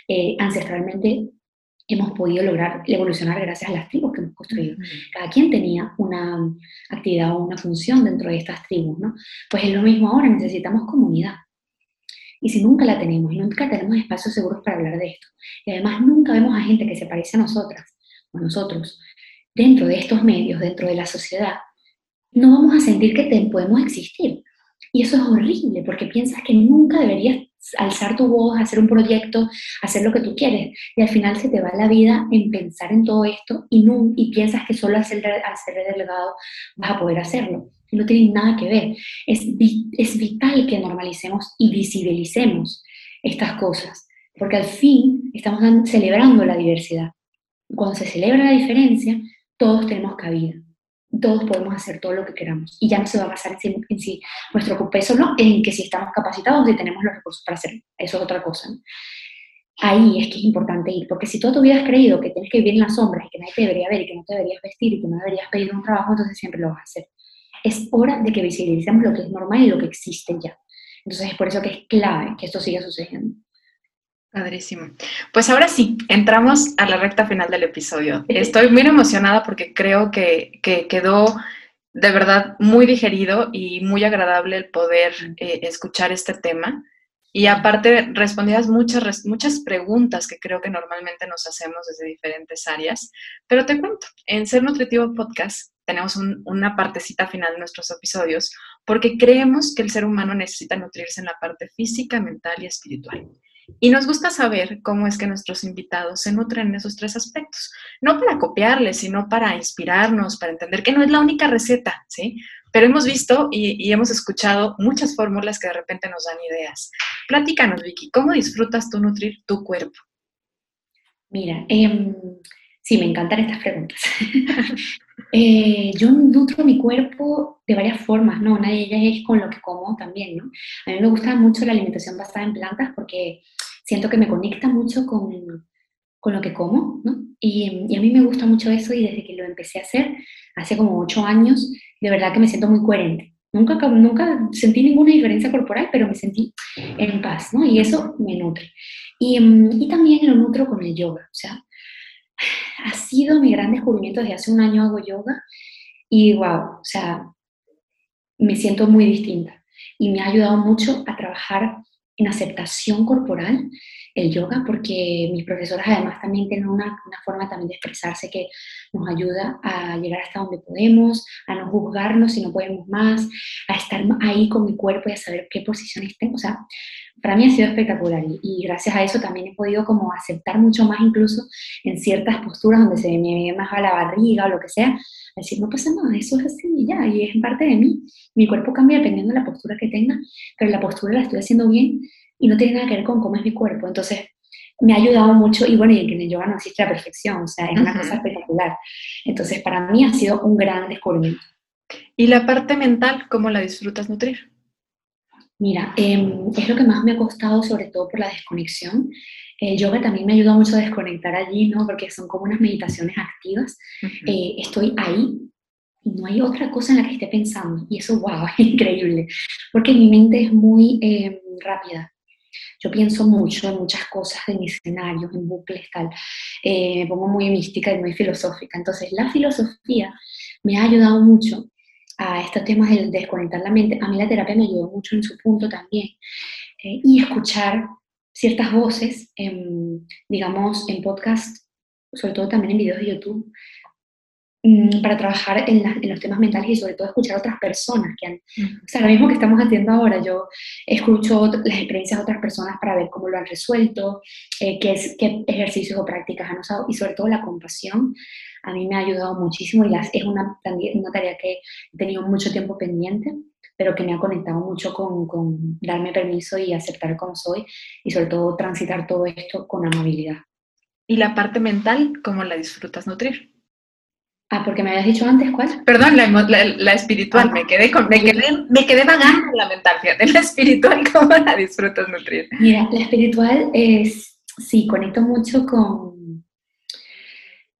eh, ancestralmente hemos podido lograr evolucionar gracias a las tribus que hemos construido. Cada quien tenía una actividad o una función dentro de estas tribus, ¿no? Pues es lo mismo ahora, necesitamos comunidad. Y si nunca la tenemos y nunca tenemos espacios seguros para hablar de esto, y además nunca vemos a gente que se parece a nosotras o a nosotros dentro de estos medios, dentro de la sociedad, no vamos a sentir que podemos existir. Y eso es horrible porque piensas que nunca deberías alzar tu voz, hacer un proyecto, hacer lo que tú quieres. Y al final se te va la vida en pensar en todo esto y, no, y piensas que solo al ser, al delegado vas a poder hacerlo. No tiene nada que ver. Es, es vital que normalicemos y visibilicemos estas cosas, porque al fin estamos celebrando la diversidad. Cuando se celebra la diferencia, todos tenemos cabida todos podemos hacer todo lo que queramos. Y ya no se va a basar en si, nuestro peso no, en que si estamos capacitados y tenemos los recursos para hacer eso es otra cosa. Ahí es que es importante ir, porque si toda tu vida has creído que tienes que vivir en las sombras y que nadie te debería ver y que no te deberías vestir y que no deberías pedir un trabajo, entonces siempre lo vas a hacer. Es hora de que visibilicemos lo que es normal y lo que existe ya. Entonces es por eso que es clave que esto siga sucediendo. Padrísimo. Pues ahora sí, entramos a la recta final del episodio. Estoy muy emocionada porque creo que, quedó de verdad muy digerido y muy agradable el poder eh, escuchar este tema. Y aparte, respondías muchas, muchas preguntas que creo que normalmente nos hacemos desde diferentes áreas. Pero te cuento, en Ser Nutritivo Podcast tenemos una partecita final de nuestros episodios porque creemos que el ser humano necesita nutrirse en la parte física, mental y espiritual. Y nos gusta saber cómo es que nuestros invitados se nutren en esos tres aspectos, no para copiarles, sino para inspirarnos, para entender que no es la única receta, ¿sí? Pero hemos visto y, hemos escuchado muchas fórmulas que de repente nos dan ideas. Platícanos, Vicky, ¿cómo disfrutas tú nutrir tu cuerpo? Mira, em, sí, me encantan estas preguntas. [LAUGHS] Eh, yo nutro mi cuerpo de varias formas, ¿no? Una de ellas es con lo que como también, ¿no? A mí me gusta mucho la alimentación basada en plantas porque siento que me conecta mucho con, con lo que como, ¿no? Y, y, a mí me gusta mucho eso y desde que lo empecé a hacer, hace como ocho años, de verdad que me siento muy coherente. Nunca, nunca sentí ninguna diferencia corporal, pero me sentí en paz, ¿no? Y eso me nutre. Y, mm, y también lo nutro con el yoga. O sea, ha sido mi gran descubrimiento. Desde hace un año hago yoga y wow, o sea, me siento muy distinta. Y me ha ayudado mucho a trabajar en aceptación corporal el yoga, porque mis profesoras además también tienen una, una, forma también de expresarse que nos ayuda a llegar hasta donde podemos, a no juzgarnos si no podemos más, a estar ahí con mi cuerpo y a saber qué posiciones tengo. O sea, para mí ha sido espectacular y, y gracias a eso también he podido como aceptar mucho más incluso en ciertas posturas donde se me ve más a la barriga o lo que sea, decir, no pasa nada, eso es así y ya, y es parte de mí. Mi cuerpo cambia dependiendo de la postura que tenga, pero la postura la estoy haciendo bien y no tiene nada que ver con cómo es mi cuerpo. Entonces, me ha ayudado mucho y bueno, y en el yoga no existe la perfección, o sea, es una cosa espectacular. Entonces, para mí ha sido un gran descubrimiento. ¿Y la parte mental, cómo la disfrutas nutrir? Mira, eh, es lo que más me ha costado, sobre todo por la desconexión. El yoga también me ayuda mucho a desconectar allí, ¿no? Porque son como unas meditaciones activas. Uh -huh. eh, estoy ahí y no hay otra cosa en la que esté pensando. Y eso, wow, [LAUGHS] es increíble. Porque mi mente es muy eh, rápida. Yo pienso mucho en muchas cosas, en escenarios, en bucles, tal. Eh, me pongo muy mística y muy filosófica. Entonces, la filosofía me ha ayudado mucho a estos temas de desconectar la mente. A mí la terapia me ayudó mucho en su punto también. Eh, y escuchar ciertas voces, en, digamos, en podcast, sobre todo también en videos de YouTube, para trabajar en, la, en, los temas mentales y sobre todo escuchar a otras personas que han, o sea, lo mismo que estamos haciendo ahora, yo escucho las experiencias de otras personas para ver cómo lo han resuelto, eh, qué, es, qué ejercicios o prácticas han usado y sobre todo la compasión a mí me ha ayudado muchísimo y las, es una, tarea que he tenido mucho tiempo pendiente pero que me ha conectado mucho con, con darme permiso y aceptar como soy y sobre todo transitar todo esto con amabilidad. ¿Y la parte mental, cómo la disfrutas nutrir? Ah, porque me habías dicho antes, ¿cuál? Perdón, la, la, la espiritual, ah, me quedé con, me quedé, me quedé vagando en la mental, fíjate, la espiritual, [LAUGHS] ¿cómo la disfrutas nutrir? Mira, la espiritual es, sí, conecto mucho con,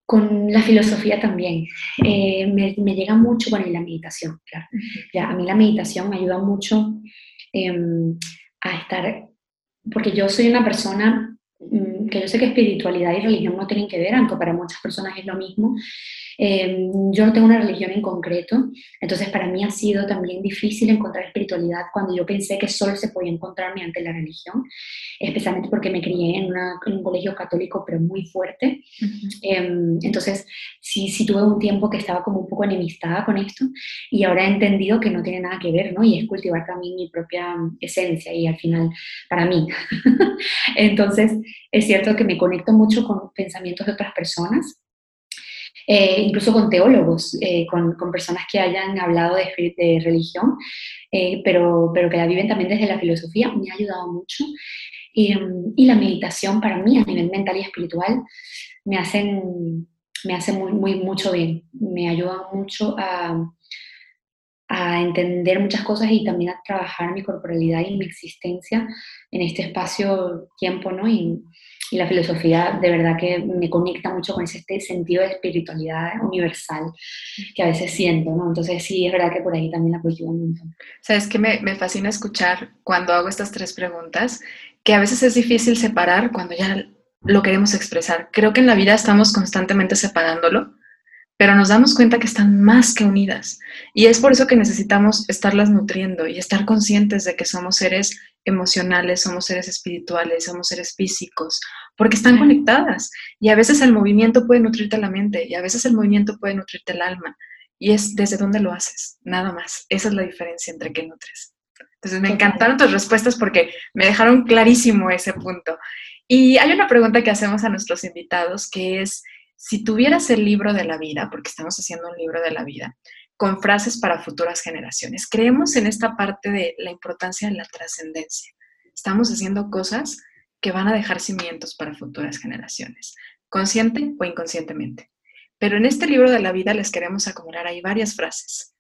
con la filosofía también. Eh, me, me, llega mucho, bueno, y la meditación, claro. Ya, a mí la meditación me ayuda mucho eh, a estar, porque yo soy una persona mm, que yo sé que espiritualidad y religión no tienen que ver, aunque para muchas personas es lo mismo, eh, yo no tengo una religión en concreto, entonces para mí ha sido también difícil encontrar espiritualidad cuando yo pensé que solo se podía encontrar mediante la religión, especialmente porque me crié en, una, en un colegio católico pero muy fuerte. Uh -huh. eh, entonces sí, sí tuve un tiempo que estaba como un poco enemistada con esto y ahora he entendido que no tiene nada que ver, ¿no? Y es cultivar también mi propia esencia y al final para mí. [LAUGHS] entonces es cierto que me conecto mucho con pensamientos de otras personas eh, incluso con teólogos, eh, con, con, personas que hayan hablado de, de religión, eh, pero, pero que la viven también desde la filosofía, me ha ayudado mucho. Y, y, la meditación para mí a nivel mental y espiritual me hacen, me hace muy, muy, mucho bien, me ayuda mucho a, a entender muchas cosas y también a trabajar mi corporalidad y mi existencia en este espacio-tiempo, ¿no? Y, y la filosofía de verdad que me conecta mucho con ese sentido de espiritualidad universal que a veces siento, ¿no? Entonces sí, es verdad que por ahí también la cultivo un montón. Sabes que me, me fascina escuchar cuando hago estas tres preguntas, que a veces es difícil separar cuando ya lo queremos expresar. Creo que en la vida estamos constantemente separándolo, pero nos damos cuenta que están más que unidas. Y es por eso que necesitamos estarlas nutriendo y estar conscientes de que somos seres emocionales, somos seres espirituales, somos seres físicos, porque están conectadas. Y a veces el movimiento puede nutrirte la mente y a veces el movimiento puede nutrirte el alma. Y es desde dónde lo haces, nada más. Esa es la diferencia entre qué nutres. Entonces me encantaron tus respuestas porque me dejaron clarísimo ese punto. Y hay una pregunta que hacemos a nuestros invitados que es, si tuvieras el libro de la vida, porque estamos haciendo un libro de la vida, con frases para futuras generaciones. Creemos en esta parte de la importancia de la trascendencia. Estamos haciendo cosas que van a dejar cimientos para futuras generaciones, consciente o inconscientemente. Pero en este libro de la vida les queremos acumular ahí varias frases.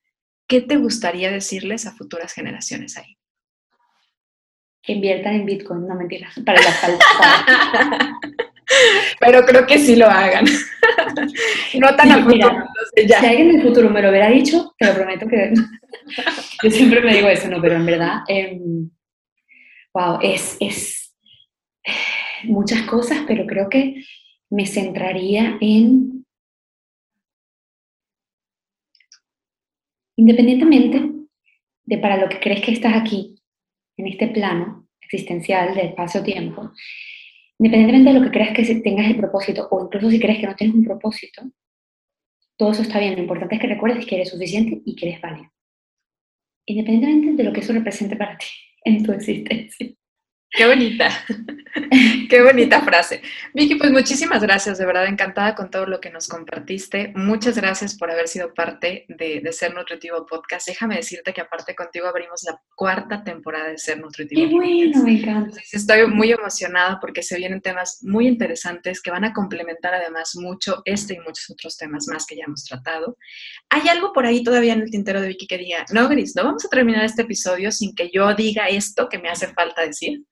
¿Qué te gustaría decirles a futuras generaciones ahí? Que inviertan en Bitcoin, no mentiras, para la falta. [LAUGHS] Pero creo que sí lo hagan. [LAUGHS] no tan al futuro. Mira, si alguien del futuro me lo hubiera dicho, te lo prometo que... [LAUGHS] Yo siempre me digo eso, no, pero en verdad, wow, em, es, es [SIGHS] muchas cosas, pero creo que me centraría en, independientemente de para lo que crees que estás aquí, en este plano existencial de espacio-tiempo, independientemente de lo que creas que tengas el propósito, o incluso si crees que no tienes un propósito, todo eso está bien. Lo importante es que recuerdes que eres suficiente y que eres válido. Independientemente de lo que eso represente para ti en tu existencia. Qué bonita, [LAUGHS] qué bonita frase. Vicky, pues muchísimas gracias, de verdad encantada con todo lo que nos compartiste. Muchas gracias por haber sido parte de, Ser Nutritivo Podcast. Déjame decirte que aparte contigo abrimos la cuarta temporada de Ser Nutritivo. Qué bueno, me encanta. Estoy muy emocionada porque se vienen temas muy interesantes que van a complementar además mucho este y muchos otros temas más que ya hemos tratado. ¿Hay algo por ahí todavía en el tintero de Vicky que diga, no, Gris, no vamos a terminar este episodio sin que yo diga esto que me hace falta decir?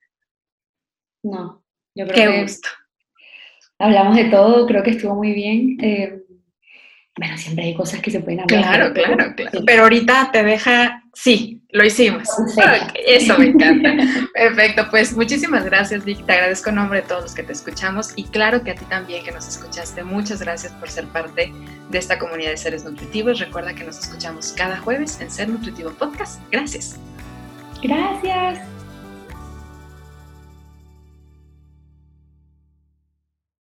No, yo creo Qué gusto. hablamos de todo, creo que estuvo muy bien. Eh, bueno, siempre hay cosas que se pueden hablar. Claro, claro, claro. Pero ahorita te deja, sí, lo hicimos. eso me encanta. Perfecto, pues muchísimas gracias, Vic. Te agradezco en nombre de todos los que te escuchamos y claro que a ti también que nos escuchaste. Muchas gracias por ser parte de esta comunidad de seres nutritivos. Recuerda que nos escuchamos cada jueves en Ser Nutritivo Podcast. Gracias. Gracias.